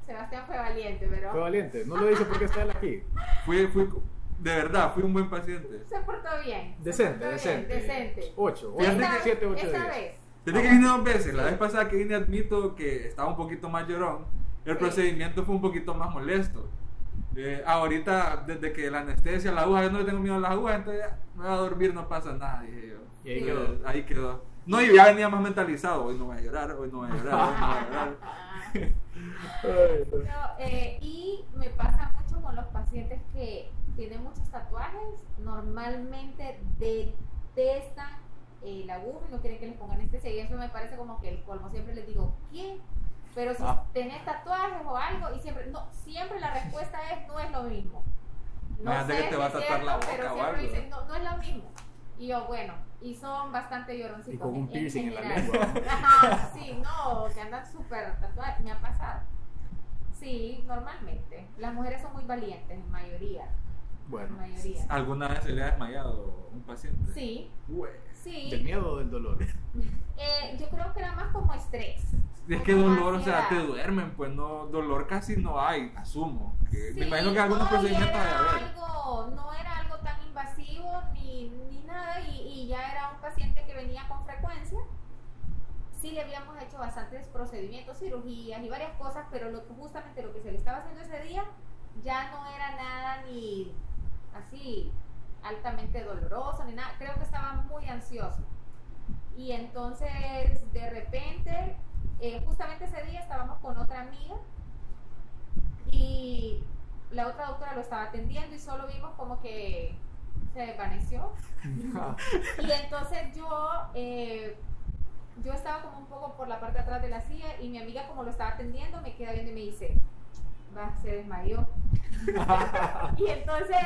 Sebastián fue valiente, pero Fue valiente, no lo dice porque está él aquí. Fui, fui, de verdad, fui un buen paciente. se portó bien. Decente, portó bien, decente. decente. 8, Fíjate Esta, 7, 8 esta vez. Desde que vine dos veces, la vez pasada que vine admito que estaba un poquito más llorón. El Sí. procedimiento fue un poquito más molesto. Eh, ahorita, desde que la anestesia, la aguja, yo no le tengo miedo a las agujas, entonces ya me voy a dormir, no pasa nada, dije yo. Y ahí Eh, quedó. ahí quedó. No, yo ya venía más mentalizado, hoy no voy a llorar, hoy no voy a llorar, hoy no voy a llorar. No, eh, y me pasa mucho con los pacientes que tienen muchos tatuajes, normalmente detestan eh, la aguja y no quieren que les pongan anestesia y eso me parece como que el colmo. Siempre les digo, ¿qué? Pero si Ah. tenés tatuajes o algo y siempre, no, siempre la respuesta es no es lo mismo. No sé que te si va a es tatuar cierto, la boca pero o siempre algo. dicen no, no es lo mismo. Y yo, bueno, y son bastante lloroncitos. Y con un en- piercing en la general. lengua. Ajá, sí, no, que andan súper tatuadas, me ha pasado. Sí, normalmente. Las mujeres son muy valientes, en mayoría. Bueno, En mayoría. ¿Alguna vez se le ha desmayado un paciente? Sí. Sí. ¿Del miedo o del dolor? Eh, yo creo que era más como estrés. Es que dolor, o sea, te duermen, pues no, dolor casi no hay, asumo. Que Sí, me imagino que algunos no, procedimientos era debe haber. algo, no era algo tan invasivo ni, ni nada y, y ya era un paciente que venía con frecuencia. Sí le habíamos hecho bastantes procedimientos, cirugías y varias cosas, pero lo que, justamente lo que se le estaba haciendo ese día ya no era nada ni así altamente doloroso ni nada. Creo que estaba muy ansioso. Y entonces de repente, eh, justamente ese día estábamos con otra amiga y la otra doctora lo estaba atendiendo y solo vimos como que se desvaneció. Y entonces yo, eh, yo estaba como un poco por la parte de atrás de la silla y mi amiga como lo estaba atendiendo me queda viendo y me dice, va, se desmayó. y entonces,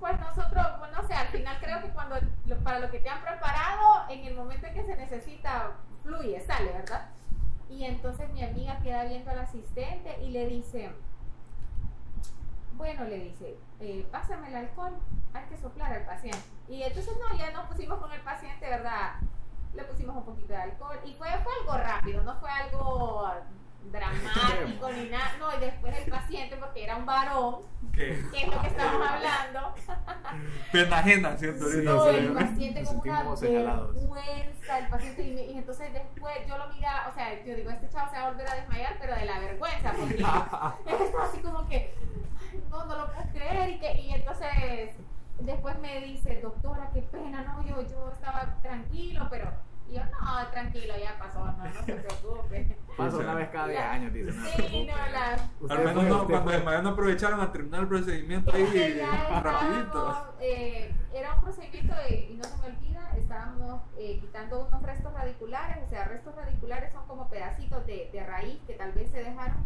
pues nosotros, no sé, al final creo que cuando, lo- para lo que te han preparado, en el momento en que se necesita, fluye, sale, ¿verdad? Y entonces mi amiga queda viendo al asistente y le dice, bueno, le dice, eh, pásame el alcohol, hay que soplar al paciente. Y entonces no, ya nos pusimos con el paciente, ¿verdad? Le pusimos un poquito de alcohol y fue, fue algo rápido, no fue algo dramático ni nada. No, y después el paciente, porque era un varón, Que que es lo que estamos hablando, pena ajena, ¿cierto? Sí, no, el paciente con una vergüenza, el paciente, y, me- y entonces después yo lo mira, o sea, yo digo, este chavo se va a volver a desmayar, pero de la vergüenza, porque él estaba así como que, "Ay, no, no lo puedo creer, y, que, y entonces después me dice, doctora, qué pena, no, yo, yo estaba tranquilo, pero, y yo, no, tranquilo, ya pasó, no, no se preocupe. Pasa una vez cada 10 años, dice. No Sí, no, la... Al menos no, cuando desmayaron no aprovecharon a terminar el procedimiento ahí ya rapidito. estábamos, eh, era un procedimiento de- y no se me olvida, estábamos eh, quitando unos restos radiculares, o sea, restos radiculares son como pedacitos de, de raíz que tal vez se dejaron,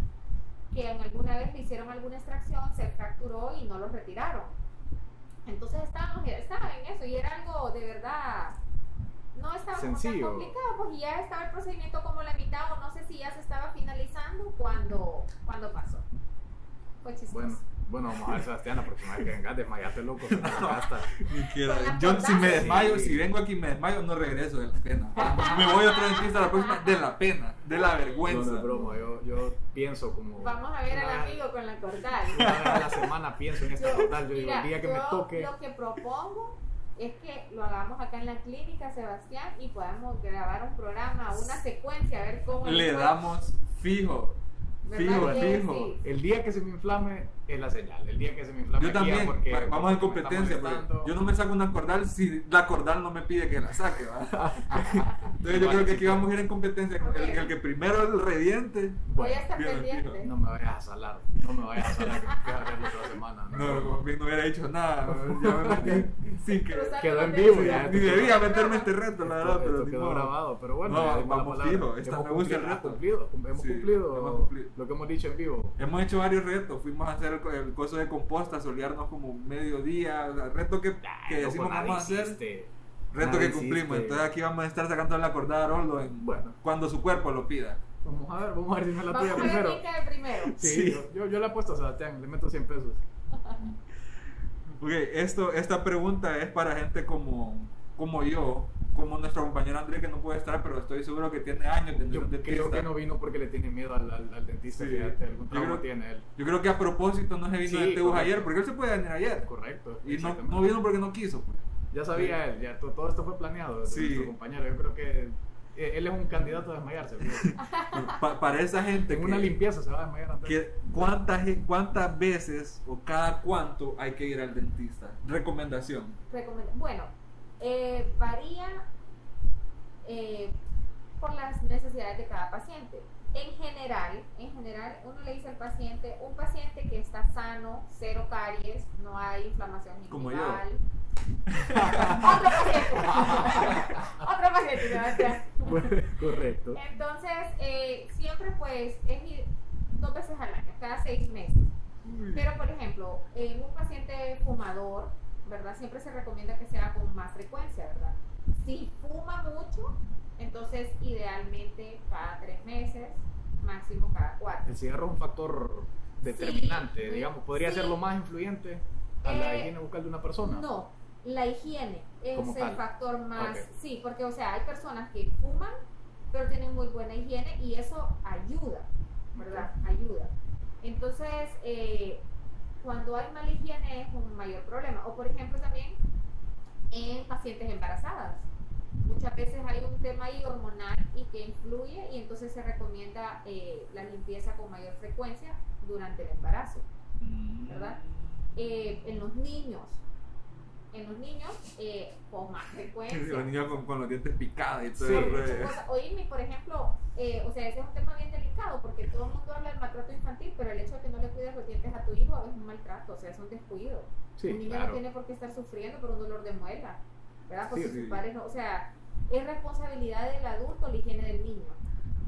que en alguna vez le hicieron alguna extracción, se fracturó y no los retiraron. Entonces estábamos, estaba en eso y era algo de verdad, no estaba como tan Sencillo. complicado, pues y ya estaba el procedimiento como la mitad o no sé si ya se estaba finalizando cuando, cuando pasó. Fue chistoso. Bueno, bueno, vamos a ver, Sebastián, la próxima vez que vengas, desmayate loco. se nos gasta. Ni quiera. Con las Yo si me desmayo, Sí. si vengo aquí y me desmayo, no regreso de la pena. Me voy a otro dentista la próxima de la pena, de la No, vergüenza. no es broma, yo, yo pienso como. Vamos a ver al amigo con la cordal. Una vez a la semana pienso en esta Yo- total. Yo digo, el día que yo me toque. Lo que propongo es que lo hagamos acá en la clínica, Sebastián, y podamos grabar un programa, una secuencia, a ver cómo Le damos fijo. ¿verdad fijo, fijo. sí? El día que se me inflame es la señal. El día que se me inflame Yo también, porque, va- vamos en porque competencia. yo no me saco una cordal si la cordal no me pide que la saque. ¿va? Entonces yo creo que aquí vamos a ir en competencia. con El, el que primero el reviente. Voy a estar Bien, pendiente. No me vayas a salar. No me vayas a salar que me queda verlo otra semana. No, No, como bien no hubiera dicho nada. Ya me metí sin que. Quedó en vivo ya. Ni debía meterme este reto, la verdad, pero quedó grabado, pero bueno, No, vamos fijo, esta Hemos me gusta el cumplido, reto. hemos Sí, cumplido hemos cumplido. lo que hemos dicho en vivo. Hemos hecho varios retos. Fuimos a hacer el, el coso de composta, solearnos como mediodía. O sea, reto que, que decimos loco, nada vamos a hacer. hiciste. Reto Nada que hiciste. cumplimos. Entonces aquí vamos a estar sacando la cordada de Aroldo en- Bueno. cuando su cuerpo lo pida. Vamos a ver, vamos a ver si me la tuya a primero. primero. Sí, Sí. Yo, yo, yo le apuesto a Sebastián, le meto 100 pesos. Ok, esto, esta pregunta es para gente como, como yo, como nuestro compañero Andrés que no puede estar, pero estoy seguro que tiene años de Yo un dentista. creo que no vino porque le tiene miedo al, al, al dentista, Sí. fíjate, algún Yo trauma creo- tiene él. Yo creo que a propósito no se vino Sí, de Tebus ayer, porque él se puede venir ayer. Correcto. Y no, no vino porque no quiso. Pues. Ya sabía él, ya to- todo esto fue planeado de Sí. nuestro compañero. Yo creo que eh, él es un candidato a desmayarse. Pa- para esa gente En que, una limpieza se va a desmayar que cuántas, cuántas veces o cada cuánto hay que ir al dentista. Recomendación. Recomend- Bueno, eh, varía eh, por las necesidades de cada paciente. En general, en general, uno le dice al paciente, un paciente que está sano, cero caries, no hay inflamación gingival. Otro paciente. Otro paciente. Correcto. Entonces, eh, siempre pues es dos veces al año, cada seis meses. Pero, por ejemplo, en un paciente fumador, ¿verdad? Siempre se recomienda que sea con más frecuencia, ¿verdad? Si fuma mucho, entonces idealmente cada tres meses, máximo cada cuatro. El cigarro es un factor determinante, Sí. digamos. Podría Sí. ser lo más influyente a la Eh, higiene bucal de una persona. No, la higiene es Como el tal. factor más, sí, porque o sea, hay personas que fuman, pero tienen muy buena higiene y eso ayuda, ¿verdad? Ayuda. Entonces, eh, cuando hay mala higiene es un mayor problema. O por ejemplo también en pacientes embarazadas. Muchas veces hay un tema ahí hormonal y que influye y entonces se recomienda eh, la limpieza con mayor frecuencia durante el embarazo. ¿Verdad? Eh, en los niños, en los niños eh, con más frecuencia. Los niños con, con los dientes picados y todo Sí. el Por ejemplo, eh, o sea, ese es un tema bien delicado porque todo el mundo habla del maltrato infantil, pero el hecho de que no le cuides los dientes a tu hijo es un maltrato, o sea, es un descuido. Sí, un niño claro. no tiene por qué estar sufriendo por un dolor de muela, ¿verdad? Porque Sí, sí. sus padres no, o sea, es responsabilidad del adulto la higiene del niño.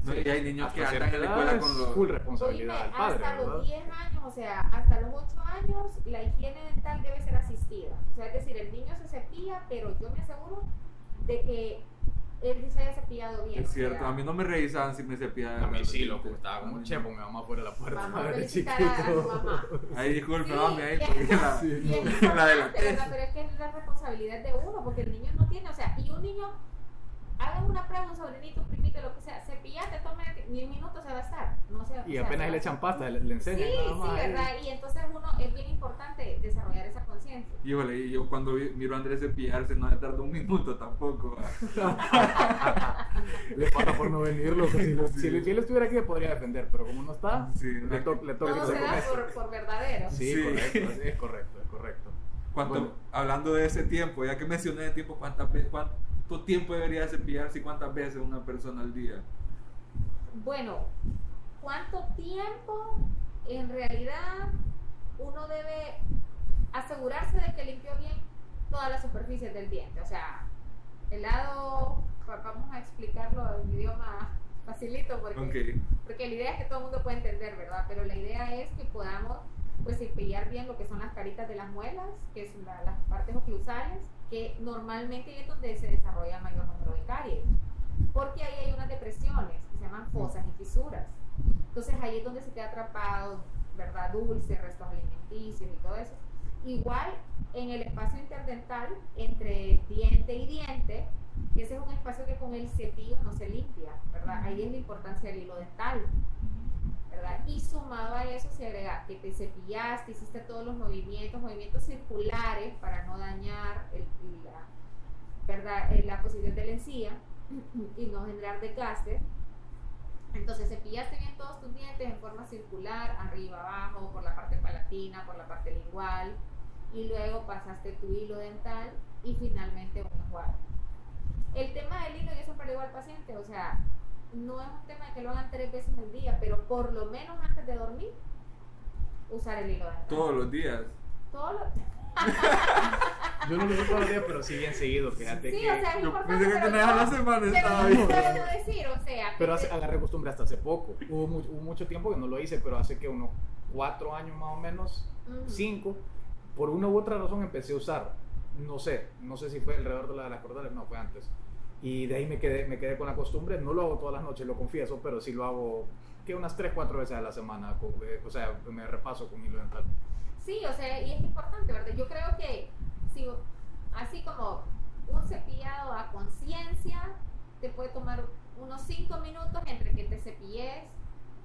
No, y hay niños Hasta que andan en la escuela es con los. full responsabilidad del padre, hasta ¿verdad? los 10 años, o sea, hasta los 8 años, la higiene dental debe ser asistida. O sea, es decir, el niño se cepilla, pero yo me aseguro de que él se haya cepillado bien. Es cierto, sea, a mí no me revisaban si me cepillaban. A mí sí, loco, estaba como chepo, mi mamá fuera de la puerta. Vamos a madre, felicitar a, a tu chiquito. mamá. Ahí disculpe, Sí, mami, ahí y es- porque la, Sí, es la la. ¿verdad? Pero es que es la responsabilidad de uno, porque el niño no tiene, o sea, y un niño, hagan una prueba, un sobrinito, un primito, lo que sea, cepillate, tome, ni un minuto se va a estar. No se, Y o sea, apenas le echan pasta, le, le enseñan Sí, nada sí. ¿verdad? Y entonces uno, es bien importante desarrollar esa conciencia. Híjole, y yo cuando vi- miro a Andrés cepillarse no me tarda un minuto tampoco. Le pasa por no venir, loco. Si, lo- Sí. si, si él estuviera aquí, le podría defender, pero como no está, Sí, le, to- le toca Todo se da por, por verdadero. Sí, Sí. correcto, es, es correcto, es correcto. ¿Cuánto, Bueno. Hablando de ese tiempo, ya que mencioné de tiempo, ¿cuántas ve- ¿cuánto tiempo debería cepillarse y cuántas veces una persona al día? Bueno, ¿cuánto tiempo en realidad uno debe asegurarse de que limpió bien todas las superficies del diente? O sea, el lado, va- vamos a explicarlo en idioma facilito porque, porque la idea es que todo el mundo pueda entender, ¿verdad? Pero la idea es que podamos pues cepillar bien lo que son las caritas de las muelas, que son la- las partes oclusales, que normalmente es donde se desarrolla mayor número de caries. Porque ahí hay unas depresiones que se llaman fosas y fisuras. Entonces ahí es donde se queda atrapado, ¿verdad? Dulce, restos alimenticios y todo eso. Igual en el espacio interdental entre diente y diente, ese es un espacio que con el cepillo no se limpia, ¿verdad? Ahí es la importancia del hilo dental. ¿Verdad? Y sumado a eso se agrega que te cepillaste, hiciste todos los movimientos, movimientos circulares para no dañar el- la, ¿verdad? Eh, la posición de la encía y no generar desgaste. Entonces cepillaste bien todos tus dientes en forma circular, arriba, abajo, por la parte palatina, por la parte lingual, y luego pasaste tu hilo dental y finalmente un enjuague. El tema del hilo, yo siempre le digo al paciente, o sea, no es un tema de que lo hagan tres veces al día, pero por lo menos antes de dormir, usar el hilo dental. Todos los días. Todo lo- Yo no lo digo todos los días, pero sí bien seguido, fíjate Sí, que... o sea, es Yo importante. pensé que a la semana estaba no bien. puedo decir, o sea. que Pero hace, agarré costumbre hasta hace poco. Hubo, mu- hubo mucho tiempo que no lo hice, pero hace que unos cuatro años más o menos, cinco, por una u otra razón empecé a usar. No sé, no sé si fue alrededor de la de las cordales, no, fue antes. Y de ahí me quedé, me quedé con la costumbre. No lo hago todas las noches, lo confieso, pero sí lo hago que unas tres, cuatro veces a la semana. eh, O sea, me repaso con hilo dental. Sí, o sea, y es importante, ¿verdad? Yo creo que así como un cepillado a conciencia, te puede tomar unos 5 minutos entre que te cepilles,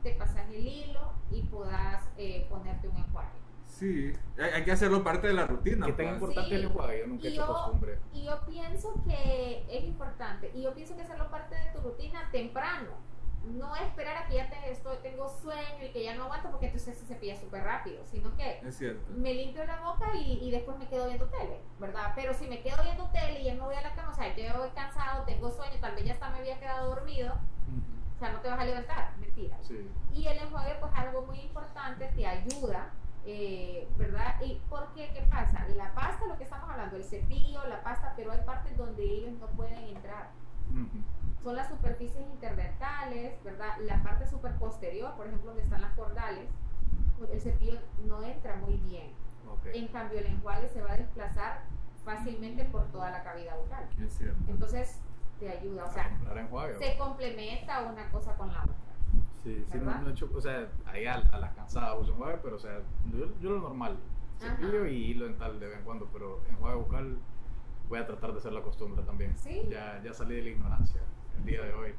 te pasas el hilo y puedas eh, ponerte un enjuague. Sí, hay, hay que hacerlo parte de la rutina. ¿Qué tan pues. importante Sí. es el enjuague? Yo nunca he Y hecho yo- costumbre. Y yo pienso que es importante, y yo pienso que hacerlo parte de tu rutina temprano. No esperar a que ya te estoy, tengo sueño y que ya no aguanto porque entonces se cepilla súper rápido, sino que Es cierto. me limpio la boca y, y después me quedo viendo tele, ¿verdad? Pero si me quedo viendo tele y ya me voy a la cama, o sea, yo voy cansado, tengo sueño, tal vez ya hasta me había quedado dormido, o sea, no te vas a levantar, mentira. Sí. Y el enjuague, pues algo muy importante, te ayuda, eh, ¿verdad? ¿Y por qué? ¿Qué pasa? La pasta, lo que estamos hablando, el cepillo, la pasta, pero hay partes donde ellos no pueden entrar. Son las superficies interdentales, ¿verdad? La parte super posterior, por ejemplo, donde están las cordales, el cepillo no entra muy bien. En cambio, el enjuague se va a desplazar fácilmente por toda la cavidad bucal. Entonces, te ayuda, o sea, se complementa una cosa con la otra. Sí, sí, no, no he hecho, o sea, ahí a, a las cansadas uso enjuague, pero o sea, yo, yo lo normal, Ajá. cepillo y hilo dental de vez en cuando, pero enjuague bucal voy a tratar de hacer la costumbre también. Sí. Ya, ya salí de la ignorancia el día de hoy.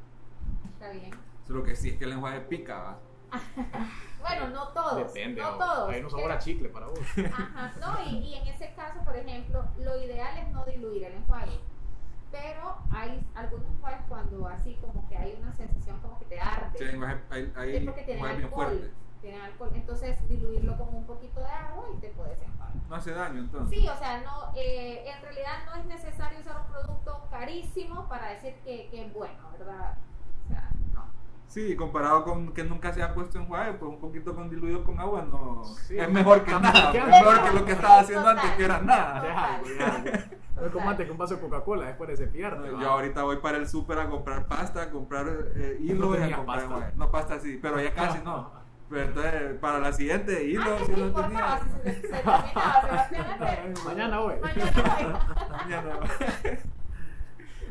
Está bien. Solo que sí es que el enjuague pica, ¿va? Bueno, no todos. Depende, no todos. hay un sabor pero- a chicle para vos. Ajá, no, y, y en ese caso, por ejemplo, lo ideal es no diluir el enjuague. Pero hay algunos enjuagues cuando así como que hay una sensación como que te arde. Sí, hay enjuague- hay, hay es porque tienen alcohol. fuertes. Tienen alcohol. Entonces, diluirlo con un poquito de agua y te puedes enjuagar. No hace daño entonces. Sí, o sea, no, eh, en realidad no es necesario usar un producto carísimo para decir que, que es bueno, ¿verdad? O sea. Sí, comparado con que nunca se ha puesto enjuague, pues un poquito con diluido con agua no. Sí. es mejor que nada. ¿Qué Es haces? mejor que lo que estaba haciendo Total. antes, que era nada. No es como antes que un vaso de Coca-Cola después de cepillarte. No. Yo ahorita voy para el súper a comprar pasta, a comprar eh, hilo No y a comprar pasta. No, pasta sí, pero ya casi no. Pero entonces, para la siguiente, hilo Antes sí no lo importaba tenía. se, se Sebastián, antes. Mañana voy. Mañana voy.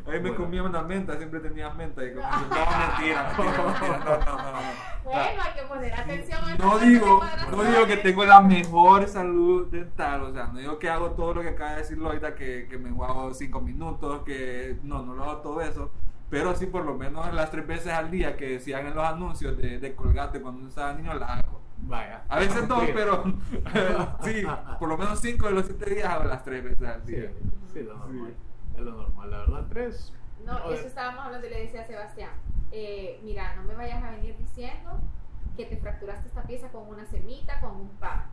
Ahí me Bueno. comía una menta, siempre tenías menta y con eso. No, mentira, mentira, mentira, no, no, no, no. Bueno, hay que poner atención a No digo, no digo que tengo la mejor salud dental, o sea, no digo que hago todo lo que acaba de decir Loida, que, que me enjuago 5 minutos, que no, no lo hago todo eso, pero sí por lo menos las tres veces al día que decían en los anuncios de, de Colgate cuando uno estaba niño, la hago. Vaya. A veces dos, Cumplí. pero sí, por lo menos 5 de los 7 días hago las tres veces al Sí, día. sí, lo normal. Sí. Es lo normal, la verdad. Tres. No, Joder. eso estábamos hablando y le decía a Sebastián, eh, mira, no me vayas a venir diciendo que te fracturaste esta pieza con una semita, con un pan.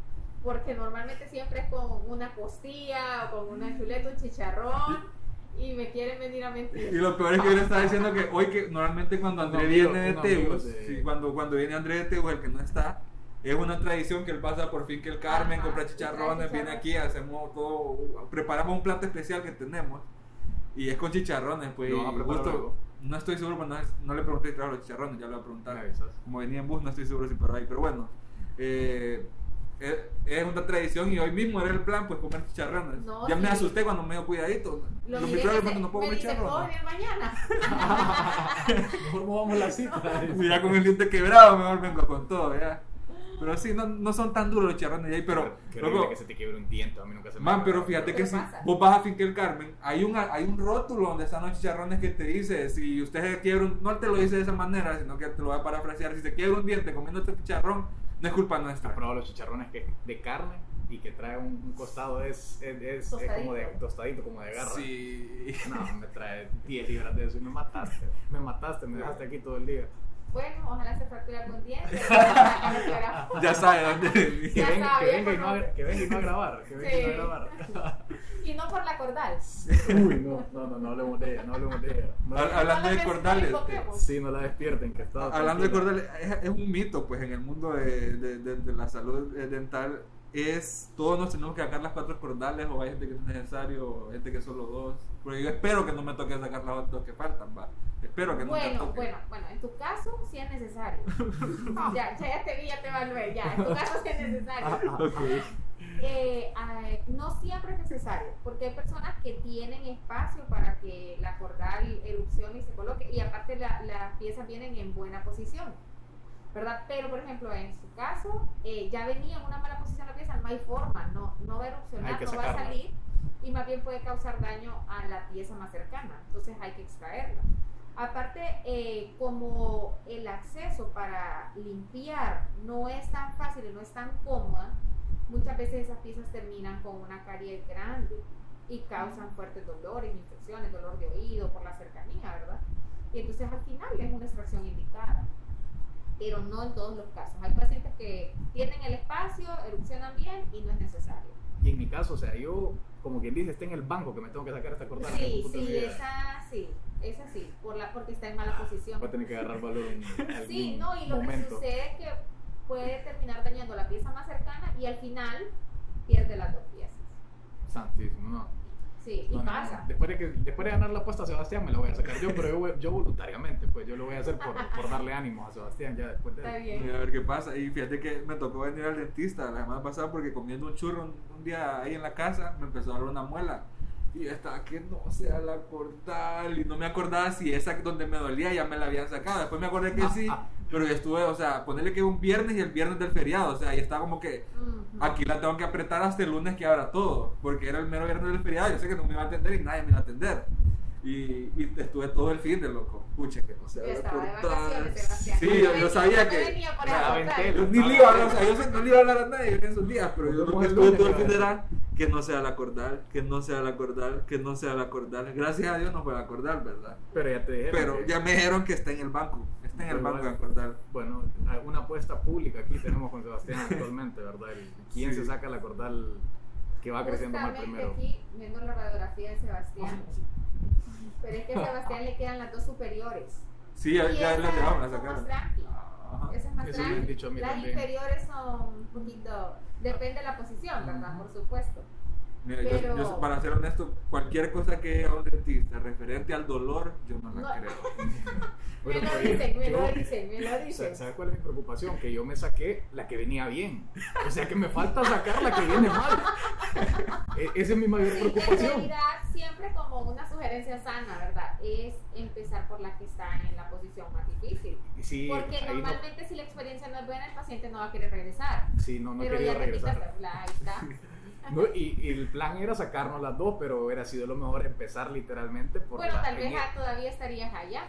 Porque normalmente siempre es con una costilla o con una chuleta, un chicharrón y me quieren venir a mentir. Y lo peor es que yo le estaba diciendo que hoy que normalmente cuando André amigo- viene de Teus, de- sí, cuando, cuando viene André de Teus, el que no está, es una tradición que él pasa por fin que el Carmen Ajá, compra trae chicharrones, viene aquí, hacemos todo, preparamos un plato especial que tenemos y es con chicharrones, pues. ¿Lo van a y preparar justo- luego? no estoy seguro, no, es- no le pregunté si trajo los chicharrones, ya le voy a Me preguntar. Como venía en bus, no estoy seguro si paró ahí, pero bueno. eh, es, es una tradición y hoy mismo era el plan, pues comer chicharrones. No, ya me sí. asusté cuando me dio cuidadito. Lo Lo primero me no puedo me comer dice, ¿puedo chicharrones. venir mañana? Mejor movamos la cita. Ya con el diente quebrado, mejor vengo con todo, ya. Pero sí, no, no son tan duros los de ahí, pero. Horrible que se te quiebre un diente. A mí nunca se me Man, pero fíjate que ¿Qué si vos vas a Finkel Carmen, hay un, hay un rótulo donde están los chicharrones que te dice, si usted se quiebra un, no te lo dice de esa manera, sino que te lo voy a parafrasear, si se quiebra un diente comiendo este chicharrón, no es culpa ¿Has nuestra. probado los chicharrones que de carne y que trae un, un costado? Es, es, es, es como de Tostadito. tostadito, como de garra. Sí. No, me trae 10 libras de eso y me mataste. Me mataste, me dejaste aquí todo el día. Bueno, ojalá se fracture algún diente. Ya sabe dónde Que venga, que sabía, venga, y no, que venga y no a grabar. Que venga y no a grabar. Y no por la cordal. Uy, no, no, no, no hablemos de ella, no hablemos de ella. No, Hablando No de cordales. invoquemos. sí, no la despierten, que está. Hablando de cordales, es, es un mito, pues, en el mundo de, de- de- de la salud eh, dental. Es todos nos tenemos que sacar las cuatro cordales, o hay gente que es necesario, o gente que solo dos. Porque yo espero que no me toque sacar las dos que faltan, va. Espero que no me Bueno, toque. bueno, bueno, en tu caso sí es necesario. ya, ya, ya te vi, ya te evalué, ya, en tu caso sí es necesario. Ok. Eh, ay, no siempre es necesario, porque hay personas que tienen espacio para que la cordal erupcione y se coloque, y aparte la- las piezas vienen en buena posición, ¿verdad? Pero, por ejemplo, en su caso, eh, ya venía en una mala posición la pieza, no hay forma, no, no va a erupcionar, no va a salir, y más bien puede causar daño a la pieza más cercana, entonces hay que extraerla. Aparte, eh, como el acceso para limpiar no es tan fácil y no es tan cómoda, muchas veces esas piezas terminan con una caries grande y causan fuertes dolores, infecciones, dolor de oído por la cercanía, ¿verdad? Y entonces al final es una extracción indicada, pero no en todos los casos. Hay pacientes que tienen el espacio, erupcionan bien y no es necesario. Y en mi caso, o sea, yo, como quien dice, está en el banco que me tengo que sacar esta cordada. Sí, sí, esa sí, esa sí, por la, porque está en mala posición. Voy a tener que agarrar valor en algún Sí, no, y lo que sucede es que puede terminar dañando la pieza más cercana y al final pierde las dos piezas. Santísimo, no. Sí, y No, no, no. pasa. Después, de que, después de ganar la apuesta a Sebastián, me la voy a sacar yo, pero yo, voluntariamente, pues yo lo voy a hacer por, por darle ánimo a Sebastián ya después de Está Y bien. a ver qué pasa. Y fíjate que me tocó venir al dentista la semana pasada porque comiendo un churro un, un día ahí en la casa me empezó a dar una muela. Y yo estaba que no sea la cordal. Y no me acordaba si esa donde me dolía ya me la habían sacado. Después me acordé que sí. Pero yo estuve, o sea, ponerle que un viernes y el viernes del feriado. O sea, y estaba como que. Aquí la tengo que apretar hasta el lunes que abra todo, porque era el mero viernes del feriado. Yo sé que no me iba a atender y nadie me iba a atender. Y, y estuve todo el fin de loco. Pucha, que no se Yo va a estaba de cortar. vacaciones, Sebastián. Sí, No yo, yo venía- sabía no que. venía Ya, eso, aventé. Yo ni le iba a hablar, o sea, yo sé- no le iba a hablar a nadie en esos días, pero yo lo que estuve todo el ¿verdad? funeral, que no sea la cordal, que no sea la cordal, que no sea la cordal. Gracias a Dios no fue la cordal, ¿verdad? Pero ya te dijeron. Pero que- ya me dijeron que está en el banco, está en el banco bueno. la cordal. Bueno, una apuesta pública aquí tenemos con Sebastián actualmente, ¿verdad? El- ¿Quién Sí. se saca la cordal que va creciendo más primero? aquí viendo la radiografía de Sebastián. Pero es que a Sebastián le quedan las dos superiores. Sí, ya, Y ya sacaron. tranqui. Ajá. Esa es más Eso dicho a mí Las también. inferiores son un poquito. Depende de la posición, ¿verdad? Por supuesto. Mira, yo- Pero- yo, para ser honesto, cualquier cosa que haga un dentista referente al dolor, yo no la No. creo. Me Bueno, lo oye, dicen, me yo- lo dicen, me lo dicen. ¿Sabes cuál es mi preocupación? Que yo me saqué la que venía bien. O sea que me falta sacar la que viene mal. E- Esa es mi mayor Sí, en preocupación. realidad, siempre como una sugerencia sana, ¿verdad? Es empezar por la que está en la posición más difícil. Sí, Porque ahí no- normalmente si la experiencia no es buena, el paciente no va a querer regresar. sí, no, no pero quería ya regresar. la- ahí está. No, y, y el plan era sacarnos las dos, pero hubiera sido lo mejor empezar literalmente por Bueno, la tal vez genial- todavía estarías allá.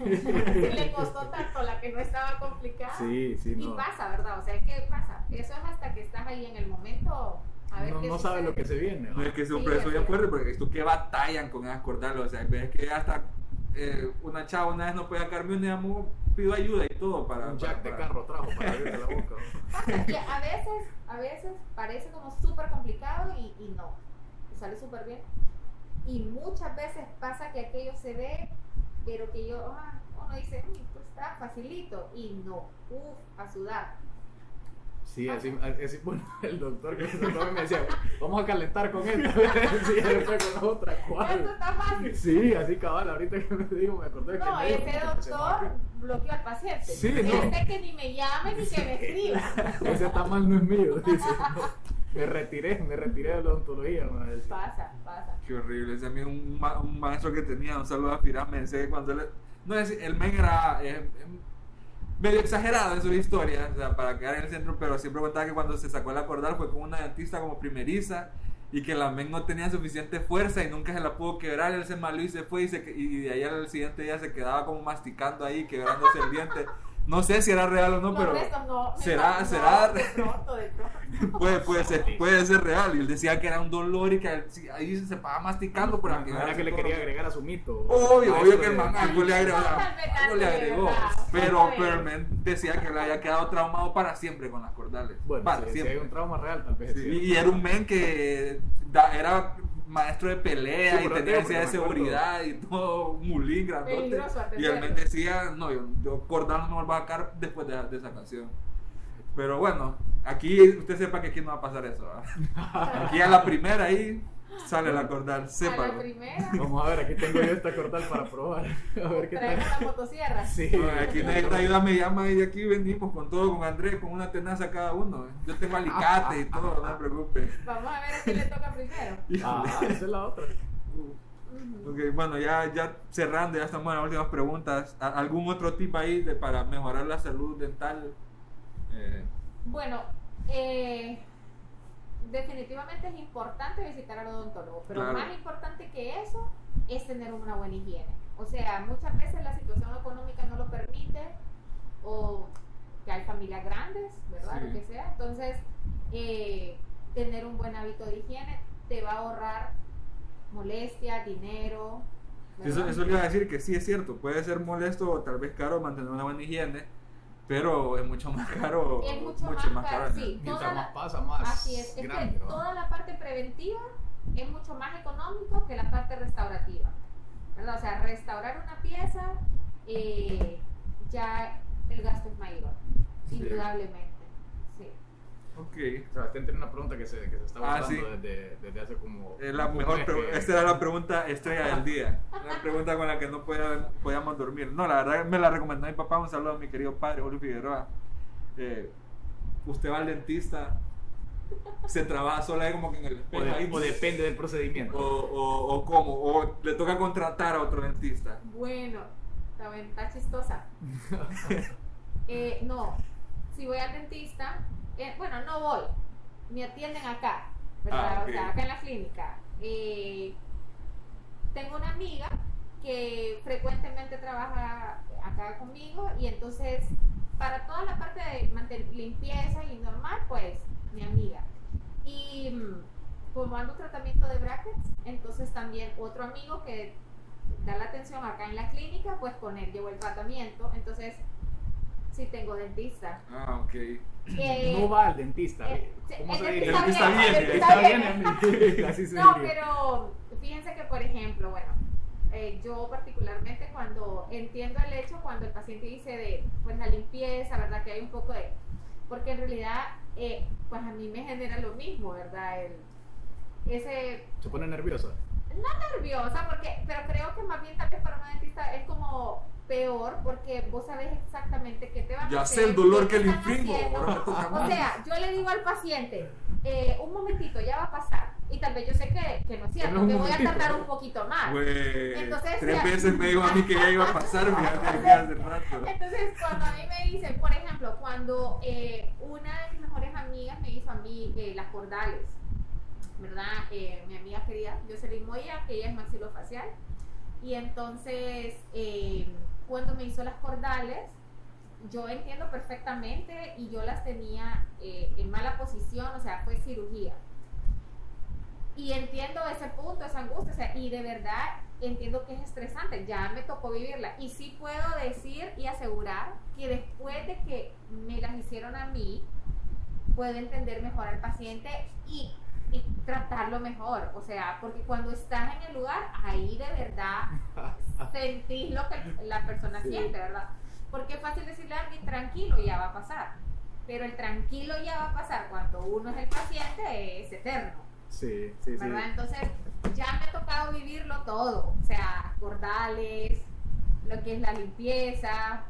Porque le costó tanto la que no estaba complicada. Sí, sí, Y no. pasa, ¿verdad? O sea, ¿qué pasa? Eso es hasta que estás ahí en el momento. A ver no, qué no sabes sucede. lo que se viene. No ¿no? es que sea un Sí, así bien es. fuerte, porque esto que batallan con esas cordales. O sea, ves que hasta eh, una chava una vez no podía sacarme un amo, pido ayuda y todo para. Un jack de para- carro trajo para abrirte la boca. Y a veces, a veces parece como súper complicado y, y no. Y sale súper bien. Y muchas veces pasa que aquello se ve, pero que yo, ah, uno dice, "Mm, esto está facilito. Y no, uff, a sudar. Sí, así, así- bueno, el doctor que me trató me decía, vamos a calentar con esta. sí, después con la otra, Esto ¿cuál? está fácil. Sí, así cabal, ahorita que me digo, me acordé que No, el médico ese doctor "No, bloqueó al paciente. Sí, no. Este que ni me llame ni que me escriba. que Ese tamal no es mío, dice. Me retiré, me retiré de la odontología. decía. Pasa, pasa. Qué horrible. Ese a mí un, ma- un maestro que tenía, un saludo a Firam, me decía que cuando él. No es el men era eh, eh, medio exagerado en su historia, o sea, para quedar en el centro, pero siempre contaba que cuando se sacó la cordal fue con una dentista como primeriza y que la men no tenía suficiente fuerza y nunca se la pudo quebrar. Él se maló y se fue y, se, y de ahí al siguiente día se quedaba como masticando ahí, quebrándose el diente. No sé si era real o no, pero. esto no. será- no, será- De pronto, de pronto. Puede, puede, ser, puede ser real. Y él decía que era un dolor y que ahí se estaba masticando por aquí. no era que le quería agregar a su mito. Obvio, obvio que el man algo le agregó. Tal vez Algo le agregó. Pero, pero el man decía que le había quedado traumado para siempre con las cordales. Bueno, para si, si siempre. hay un trauma real, tal vez. Sí, y era un men que da- era maestro de pelea Sí, y necesidad de me seguridad y todo, mulín grandote. Y men atenderlo. decía, no, yo, yo cordal no me vuelvo a sacar después de, de esa canción. Pero bueno, aquí usted sepa que aquí no va a pasar eso. Aquí a la primera ahí sale la cordal, A la sépalo. primera. Vamos a ver, aquí tengo yo esta cordal para probar. A ver qué Traemos tal. la motosierra. Sí. Aquí necesita ayuda, me llama y aquí venimos con todo, con Andrés, con una tenaza cada uno. Yo tengo alicate y todo, no se preocupe. Vamos a ver a quién le toca primero. Ah, esa es la otra. Ujú. Ok, bueno, ya, ya cerrando, ya estamos en las últimas preguntas. ¿A- ¿Algún otro tip ahí de, para mejorar la salud dental? Eh, Bueno, eh, definitivamente es importante visitar al odontólogo, pero Claro. más importante que eso es tener una buena higiene. O sea, muchas veces la situación económica no lo permite o que hay familias grandes, ¿verdad? Sí. Lo que sea. Entonces, eh, tener un buen hábito de higiene te va a ahorrar molestia, dinero. Eso, eso le iba a decir que sí es cierto, puede ser molesto o tal vez caro mantener una buena higiene, pero es mucho más caro. Es mucho más caro, sí. Mientras más la- pasa, más Así es, es grande. que toda la parte preventiva es mucho más económico que la parte restaurativa. ¿verdad? O sea, restaurar una pieza, eh, ya el gasto es mayor, Sí. indudablemente. Ok. Sebastián tiene una pregunta que se, que se está Ah, sí. desde, desde hace como. Es la mejor que- Esta era la pregunta estrella del día. La pregunta con la que no podía- podíamos dormir. No, la verdad me la recomendó mi papá. Un saludo a mi querido padre, Julio Figueroa. Eh, usted va al dentista, se trabaja sola ahí como que en el O, espejo de- ahí. o depende del procedimiento. O, o, o cómo, o le toca contratar a otro dentista. Bueno, está chistosa. Eh, no, si voy al dentista, eh, bueno, no voy, me atienden acá, ¿verdad? Ah, ok. O sea, acá en la clínica. Eh, tengo una amiga que frecuentemente trabaja acá conmigo y entonces para toda la parte de mantener limpieza y normal, pues mi amiga. Y mm, como ando tratamiento de brackets, entonces también otro amigo que da la atención acá en la clínica, pues con él llevo el tratamiento. Entonces, sí tengo dentista. Ah, ok. Eh, No va al dentista. eh, ¿Cómo el se dentista bien, el dentista Está bien. bien, así se No, diría. pero fíjense que, por ejemplo, bueno, eh, yo particularmente cuando entiendo el hecho, cuando el paciente dice de, pues la limpieza, ¿verdad? Que hay un poco de, porque en realidad, eh, pues a mí me genera lo mismo, ¿verdad? El, ese Se pone nerviosa. nerviosa, porque, pero creo que más bien tal vez para un dentista es como peor, porque vos sabes exactamente qué te va a Ya hacer, sé el dolor que le infringo. O sea, yo le digo al paciente, eh, un momentito, ya va a pasar. Y tal vez yo sé que, que no es cierto, no que voy a tardar un poquito más. Entonces, tres ya- veces me dijo a mí que ya iba a pasar, hace rato. Entonces, cuando a mí me dicen, por ejemplo, cuando eh, una de mis mejores amigas me hizo a mí eh, las cordales, ¿verdad? Mi amiga querida Jocelyn Moya, que ella es maxilofacial, y entonces eh, cuando me hizo las cordales, yo entiendo perfectamente y yo las tenía eh, en mala posición, o sea, fue cirugía. Y entiendo ese punto, esa angustia, o sea, y de verdad entiendo que es estresante, ya me tocó vivirla. Y sí puedo decir y asegurar que después de que me las hicieron a mí, puedo entender mejor al paciente y, y tratarlo mejor. O sea, porque cuando estás en el lugar, ahí de verdad sentís lo que la persona Sí. siente, ¿verdad? Porque es fácil decirle a alguien tranquilo, ya va a pasar. Pero el tranquilo ya va a pasar cuando uno es el paciente, es eterno. Sí, sí, sí. ¿verdad? Entonces, ya me ha tocado vivirlo todo, o sea, cordales, lo que es la limpieza,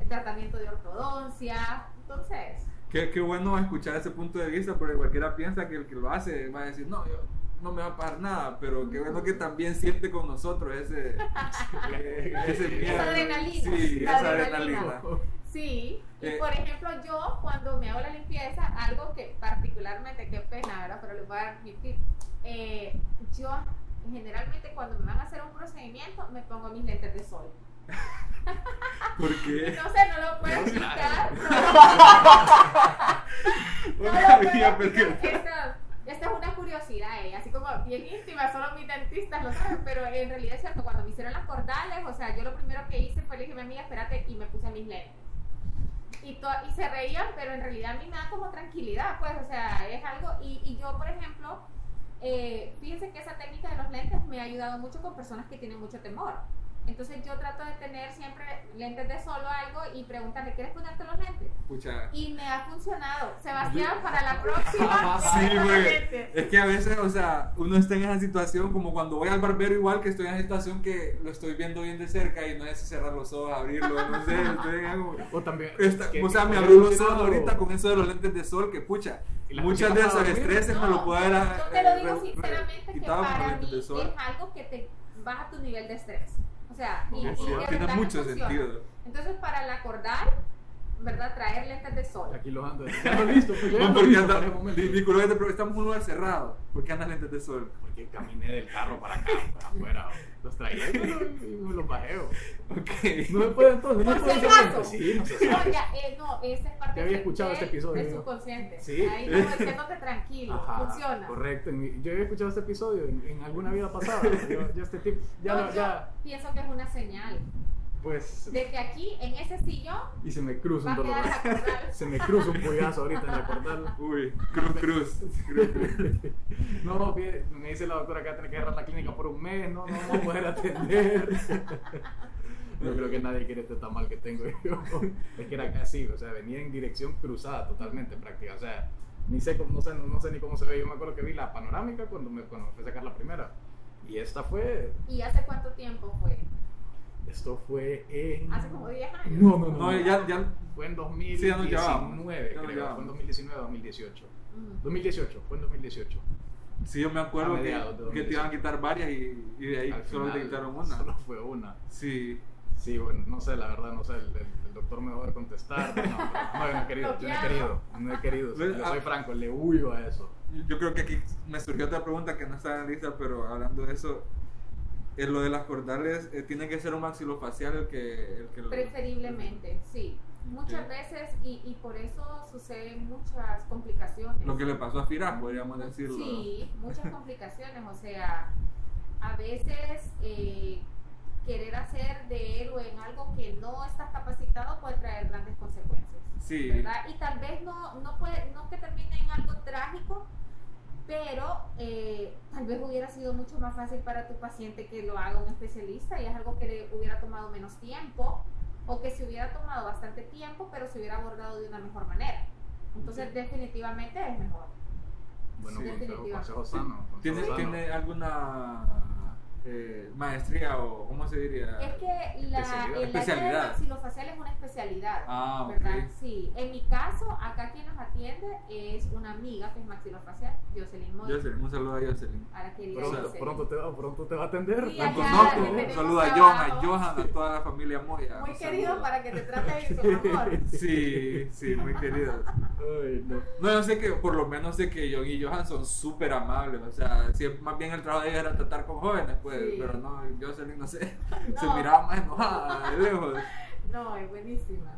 el tratamiento de ortodoncia, entonces, Qué, qué bueno escuchar ese punto de vista, porque cualquiera piensa que el que lo hace va a decir, no, yo no me va a pagar nada, pero qué bueno que también siente con nosotros ese, ese miedo. Esa adrenalina, Sí, la esa adrenalina. adrenalina. sí, y Eh. por ejemplo yo cuando me hago la limpieza, algo que particularmente, qué pena, ¿verdad? Pero les voy a admitir, eh, yo generalmente cuando me van a hacer un procedimiento me pongo mis lentes de sol. ¿Por qué? no sé, no lo puedo explicar. No, explicar. que- Esta, es una curiosidad, eh, así como bien íntima, solo mis dentistas lo saben, pero en realidad es cierto, cuando me hicieron las cordales, o sea, yo lo primero que hice fue le dije a mi amiga, espérate, y me puse mis lentes. Y, y se reían, pero en realidad a mí me da como tranquilidad, pues, o sea, es algo, y, y yo, por ejemplo, eh, fíjense que esa técnica de los lentes me ha ayudado mucho con personas que tienen mucho temor. Entonces yo trato de tener siempre lentes de sol o algo y preguntarle, ¿quieres ponerte los lentes? Pucha. Y me ha funcionado. Sebastián, para la próxima. Sí, güey. Es que a veces, o sea, uno está en esa situación como cuando voy al barbero igual que estoy en esa situación que lo estoy viendo bien de cerca y no es cerrar los ojos, abrirlo, no sé, algo- O también. O sea, me abrió los ojos ahorita con eso de los lentes de sol, que pucha, muchas de dormir. estreses me lo puedo haber Yo te lo eh, digo sinceramente que para mí es algo que te baja tu nivel de estrés. O sea, y, Sí, tiene mucho funciona. sentido. Entonces, para la cordal, ¿verdad? Traer lentes de sol. Aquí los ando. Ya listo, pues ya No, ando porque listo anda, estamos en un lugar cerrado. ¿Por qué andas lentes de sol? Porque caminé del carro para acá, para afuera. Los traía y los bajeo. Ok. No me puede entonces, no Por si acaso. Sí, no se No, ya, eh, no, esa es parte Ya había de- escuchado de- este episodio, subconsciente. Sí. Ahí como diciéndote tranquilo, Ajá, funciona. Correcto. mi- yo había escuchado este episodio en, en alguna vida pasada. Yo, yo este tip, ya, No, lo- yo ya, pienso que es una señal pues, de que aquí, en ese sillón, y se me cruza un dolor. Se me cruza un pollazo ahorita en la cordal. Uy, cruz, cruz. cruz, cruz. No, me dice la doctora que va a tener que cerrar la clínica por un mes, no, no vamos a poder atender. No creo que nadie quiere este tamal que tengo yo. Es que era así, o sea, venía en dirección cruzada totalmente práctica. O sea, ni sé cómo, no sé, no sé ni cómo se ve. Yo me acuerdo que vi la panorámica cuando me, cuando me fui a sacar la primera. Y esta fue, ¿Y hace cuánto tiempo fue? Esto fue en... Hace como 10 años. No, no, no. No, ya, ya. Fue en Sí, ya nos 2019, llevábamos. Ya nos creo. Fue en llevábamos. 2019 2018. Mm. 2018, fue en 2018. Sí, yo me acuerdo que, que te iban a 2018. quitar varias y, y de ahí Al solo te quitaron una. Solo fue una. Sí, Sí, bueno, no sé, la verdad, no sé, el, el- el doctor me va a poder contestar. No, no, no, yo no he querido, yo no he querido, no he querido. Pues, Yo ah. soy franco, le huyo a eso. Yo creo que aquí me surgió otra pregunta que no estaba en lista, pero hablando de eso, en lo de las cordales, eh, tiene que ser un maxilofacial el que, el que lo- Preferiblemente, sí. Muchas Sí. veces, y, y por eso suceden muchas complicaciones. Lo que le pasó a Firas, podríamos decirlo. Sí, muchas complicaciones. O sea, a veces eh, querer hacer de él o en algo que no estás capacitado puede traer grandes consecuencias. Sí. ¿verdad? Y tal vez no, no, puede, no que termine en algo trágico, pero eh, tal vez hubiera sido mucho más fácil para tu paciente que lo haga un especialista y es algo que le hubiera tomado menos tiempo o que se hubiera tomado bastante tiempo, pero se hubiera abordado de una mejor manera. Entonces, definitivamente es mejor. Bueno, Sí. consejo, Definitivamente. consejo sano. consejo ¿Tiene, sano. ¿Tiene alguna eh, maestría o cómo se diría? Es que la, el área de Especialidad. maxilofacial es una especialidad. Ah, ok. ¿verdad? Sí, en mi caso, acá quien nos atiende es una amiga que es maxilofacial, Jocelyn Moy. Jocelyn, un saludo a Jocelyn. A la querida Pronto, Jocelyn. pronto, te va, pronto te va a atender. Sí, La conozco. Un saludo a Johan, a. Johan, a toda la familia Moya. Muy querido saludo. para que te trate bien con amor. Sí, sí, muy queridos. Ay, no. No, yo sé que por lo menos sé que John y Johan son súper amables. O sea, si más bien el trabajo de ellos era tratar con jóvenes, pues. Sí. Pero no, Jocelyn, no sé. Se miraba más enojada de lejos. No, es buenísima.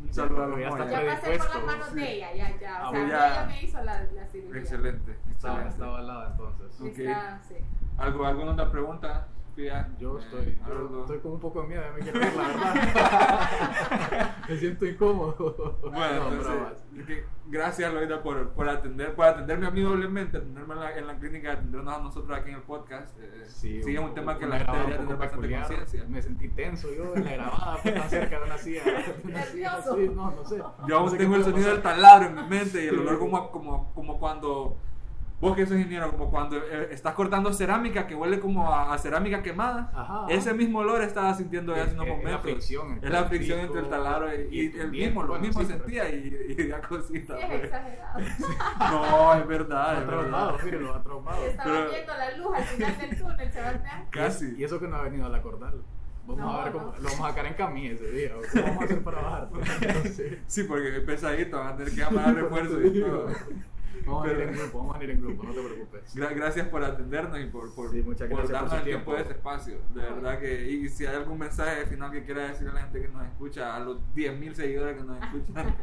Un saludo a los Ya. Ya pasé por las manos sí. de ella, ya, ya. O Ah, sea, ya. ella me hizo la, la cirugía. Excelente, Estaba, excelente. estaba al lado entonces. Ok. Está, sí. ¿Algo, ¿Alguna otra pregunta? Yo Eh, estoy, yo estoy con un poco de miedo, ya me quiero ir, la verdad. me siento incómodo. Bueno, No, entonces, bromas. es que gracias Loida por, por atender, por atenderme a mí doblemente, atenderme en la, en la clínica, atendernos a nosotros aquí en el podcast. Eh, sí, es un tema que la gente debería tener bastante conciencia. Me sentí tenso yo en la grabada, pues, tan cerca de una silla. de una silla Nervioso. así, no, no sé. Yo No aún sé tengo el sonido del taladro en mi mente y el Sí. olor como, como, como cuando, vos que sos ingeniero, como cuando eh, estás cortando cerámica que huele como a, a cerámica quemada. Ajá. Ese mismo olor estaba sintiendo ya hace unos Es- es la momentos. fricción Es la fricción entre el taladro y, y y el mismo, lo bueno, mismo sí, sentía y, y da cosita. Sí, es pues. exagerado. No, es verdad. Lo ha es verdad. traumado, mire, lo ha traumado. Estaba Pero- viendo la luz al final del túnel, Sebastián. Casi. Y eso que no ha venido a la cordal. Vamos No, a ver cómo no. lo vamos a sacar en camilla ese día. ¿Cómo vamos a hacer para bajar? No sé. Sí, porque es pesadito, van a tener que llamar al refuerzo y todo. Vamos a ir Pero- en grupo, vamos a ir en grupo, no te preocupes. Gra- gracias por atendernos y por, por, Sí, muchas por darnos el tiempo de este espacio. De verdad que, y si hay algún mensaje final que quiera decir a la gente que nos escucha, a los 10.000 seguidores que nos escuchan,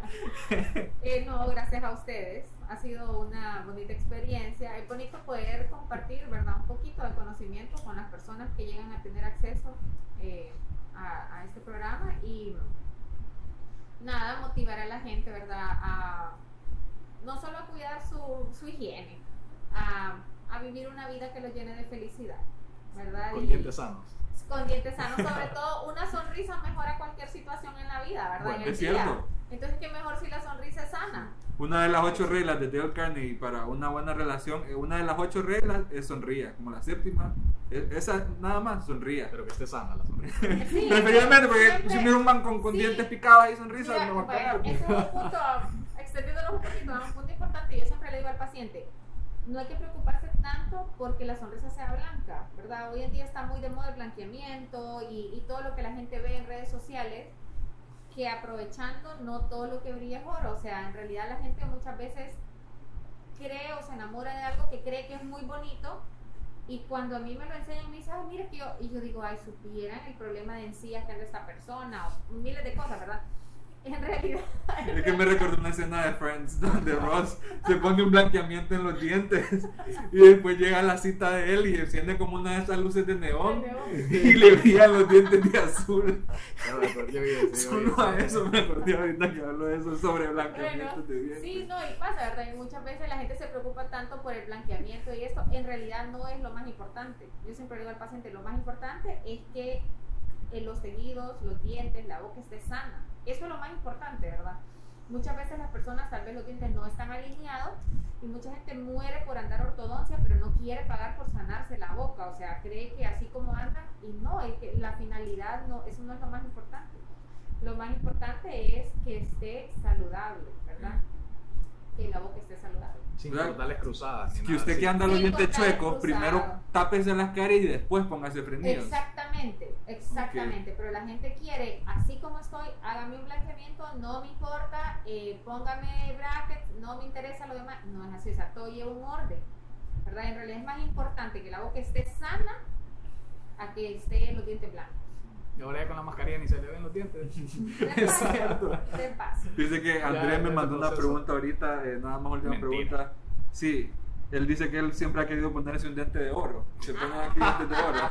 Eh, no, gracias a ustedes. Ha sido una bonita experiencia. Es bonito poder compartir, ¿verdad? Un poquito de conocimiento con las personas que llegan a tener acceso eh, a, a este programa y nada, motivar a la gente, ¿verdad? A no solo a cuidar su, su higiene, a, a vivir una vida que los llene de felicidad, ¿verdad? Con Y- dientes sanos. con dientes sanos, sobre todo una sonrisa mejora cualquier situación en la vida, ¿verdad? Bueno, en el es día. cierto. Entonces, qué mejor si la sonrisa es sana. una de las ocho reglas de Dale Carnegie para una buena relación, eh, una de las ocho reglas es sonría, como la séptima, es- esa nada más, sonría. Pero que esté sana la sonrisa. Sí, Preferiblemente, porque siempre- si mira un man con, con Sí. dientes picados y sonrisa, Mira, no va a bueno, ese es un punto, extendiéndolo un poquito, un punto importante. Yo siempre le digo al paciente, no hay que preocuparse tanto porque la sonrisa sea blanca, ¿verdad? Hoy en día está muy de moda el blanqueamiento y, y todo lo que la gente ve en redes sociales, que aprovechando no todo lo que brilla es oro. O sea, en realidad la gente muchas veces cree o se enamora de algo que cree que es muy bonito y cuando a mí me lo enseñan me dicen, ay, mira que yo, y yo digo, ay, supieran el problema de encías que anda esta persona, o miles de cosas, ¿verdad? En realidad, Es que me recordó una escena de Friends donde Ross se pone un blanqueamiento en los dientes y después llega la cita de él y enciende como una de esas luces de neón y le brillan los dientes de azul. Me acordé, vi Solo a eso me acordé ahorita que hablo de eso sobre bueno, blanqueamientos de dientes. sí, no, y pasa, ¿verdad? Y muchas veces la gente se preocupa tanto por el blanqueamiento y esto, en realidad no es lo más importante. Yo siempre digo al paciente, lo más importante es que eh, los tejidos, los dientes, la boca esté sana. Eso es lo más importante, ¿verdad? Muchas veces las personas tal vez los dientes no están alineados y mucha gente muere por andar ortodoncia, pero no quiere pagar por sanarse la boca, o sea, cree que así como anda y no, es que la finalidad no, eso no es lo más importante. Lo más importante es que esté saludable, ¿verdad? Que la boca esté saludable. Sin ¿Verdad? cortarles cruzadas. Que nada usted así. que anda los dientes chuecos, primero tápese las caras y después póngase frenillos. Exactamente. Exactamente, exactamente. Pero la gente quiere, así como estoy, hágame un blanqueamiento, no me importa, eh, póngame brackets, no me interesa lo demás. No es así, o sea, todo lleva un orden. ¿Verdad? En realidad es más importante que la boca esté sana a que esté los dientes blancos. Y ahora ya con la mascarilla ni se le ven los dientes. De paso. Dice que Andrés me es mandó una pregunta ahorita, eh, nada más última Mentira. pregunta. Sí, él dice que él siempre ha querido ponerse un diente de oro. Se pone aquí dientes de oro.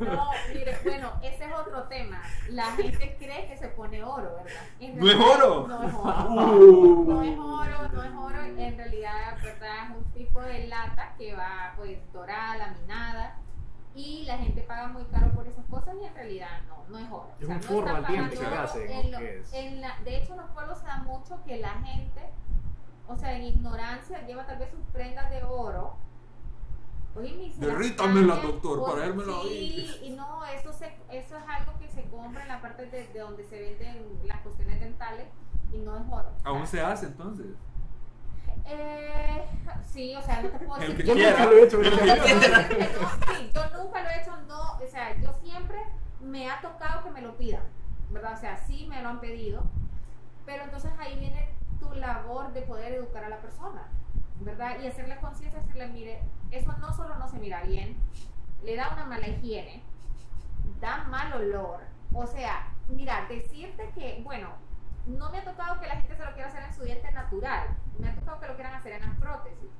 No, mire, bueno, ese es otro tema. La gente cree que se pone oro, ¿verdad? En ¿No es oro? No es oro. Uh. No es oro, no es oro. En realidad, ¿verdad? Es un tipo de lata que va, pues, dorada, laminada. Y la gente paga muy caro por esas cosas y en realidad no, no es oro. Es un no forro están al diente pagando que En ¿o lo- es? en la- de hecho, en los pueblos se da mucho que la gente, o sea, en ignorancia, lleva tal vez sus prendas de oro. Se Derrítamela, cambian, doctor, o- para érmela Sí, ahí. y no, eso, se, eso es algo que se compra en la parte de, de donde se venden las cuestiones dentales y no es oro. O sea, Aún se hace entonces. Eh, sí, o sea, no te puedo decir que Yo quiera. nunca lo he hecho. yo sí, yo nunca lo he hecho, no, o sea, yo siempre me ha tocado que me lo pidan, ¿verdad? O sea, sí me lo han pedido, pero entonces ahí viene tu labor de poder educar a la persona, ¿verdad? Y hacerle conciencia, decirle, mire, eso no solo no se mira bien, le da una mala higiene, da mal olor, o sea, mira, decirte que, bueno, no me ha tocado que la gente se lo quiera hacer en su diente natural, me ha tocado que lo quieran hacer en las prótesis,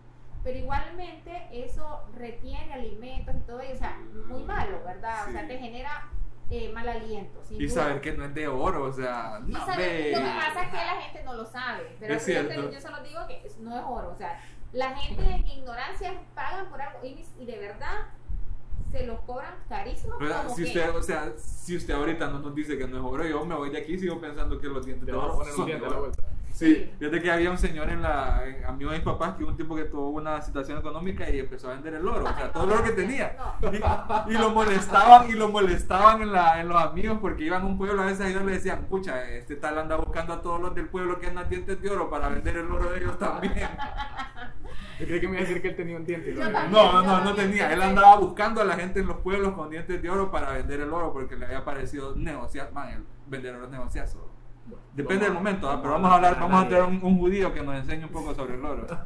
pero igualmente eso retiene alimentos y todo, y, o sea, muy malo, ¿verdad? O sea, Sí. te genera eh, mal aliento. Y saber que no es de oro, o sea, Y no, saber- lo que pasa es que la gente no lo sabe, pero Es yo, yo se lo digo que no es oro, o sea, la gente en ignorancia pagan por algo y, y de verdad se lo cobran carísimo. Si que- usted, o sea, si usted ahorita no nos dice que no es oro, yo me voy de aquí y sigo pensando que los dientes Te a poner la vuelta. Sí, fíjate que había un señor en la, en- amigo de mis papás, que hubo un tipo que tuvo una situación económica y empezó a vender el oro, o sea, todo el oro que tenía. No. Y, y lo molestaban y lo molestaban en, la, en los amigos porque iban a un pueblo a veces y le decían, pucha, este tal anda buscando a todos los del pueblo que andan dientes de oro para vender el oro de ellos también. Yo creí que me iba a decir que él tenía un diente. y lo Yo había- también. No, no, no, no tenía. Él andaba buscando a la gente en los pueblos con dientes de oro para vender el oro porque le había parecido negociar, man, el vender oro es negociazo. Depende del momento, ¿ah? pero vamos a hablar, vamos a tener un, un judío que nos enseñe un poco sobre el oro.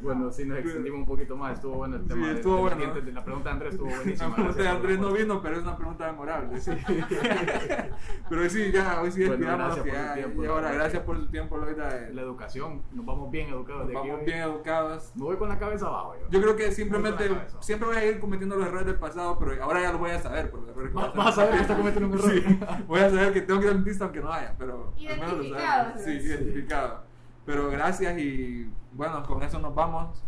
Bueno, sí nos extendimos un poquito más, estuvo bueno el Sí, tema. de- estuvo de bueno. dientes, de la pregunta de Andrés estuvo buenísima. La pregunta de Andrés no vino, pero es una pregunta memorable. Sí. pero sí, ya, hoy sí Bueno, que por ya, tiempo, y ahora, gracias por su tiempo, Loida. eh, La educación, nos vamos bien educados de aquí. Vamos bien educados. Me voy con la cabeza abajo. Yo, Yo creo que simplemente, siempre voy a ir cometiendo los errores del pasado, pero ahora ya los voy a saber. Por los errores que Va- voy Vas a ver que está cometiendo un error. Sí, voy a saber que tengo que ir al dentista aunque no haya, pero al menos lo. ¿sí? Sí, identificado. Pero gracias y bueno, con eso nos vamos.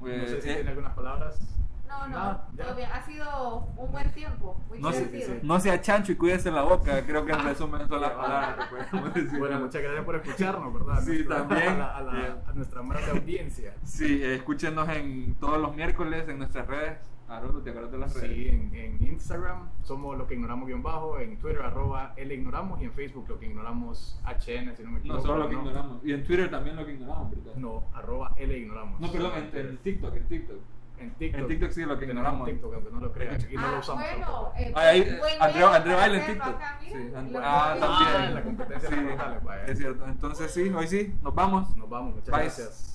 No Eh, sé si eh, tiene algunas palabras. No, no, Nada, ya. todo bien. Ha sido un buen tiempo, muy no, se, no sea chancho y cuídese la boca, creo que en resumen son las palabras que. Bueno, muchas gracias por escucharnos, ¿verdad? Sí, Nuestra- también. A, la- a la- a nuestra amable audiencia. Sí, escúchenos en todos los miércoles en nuestras redes. Haroldo, ¿te acuerdas de las redes? Sí, en, en Instagram somos lo que ignoramos guion bajo, en Twitter arroba el ignoramos y en Facebook lo que ignoramos HN, si no me No, equivoco. solo lo que ignoramos. Y en Twitter también lo que ignoramos, ¿verdad? No, arroba el ignoramos. No, perdón, en, en TikTok, en TikTok. En TikTok. En TikTok sí lo que ignoramos. TikTok, aunque no lo crean, y no lo ah, usamos. bueno, eh, Ah, ahí, André para baila en TikTok. Sí, ah, también. Ah, la competencia Sí, vaya. es cierto. Entonces sí, hoy sí, nos vamos. Nos vamos, muchas Bye. gracias.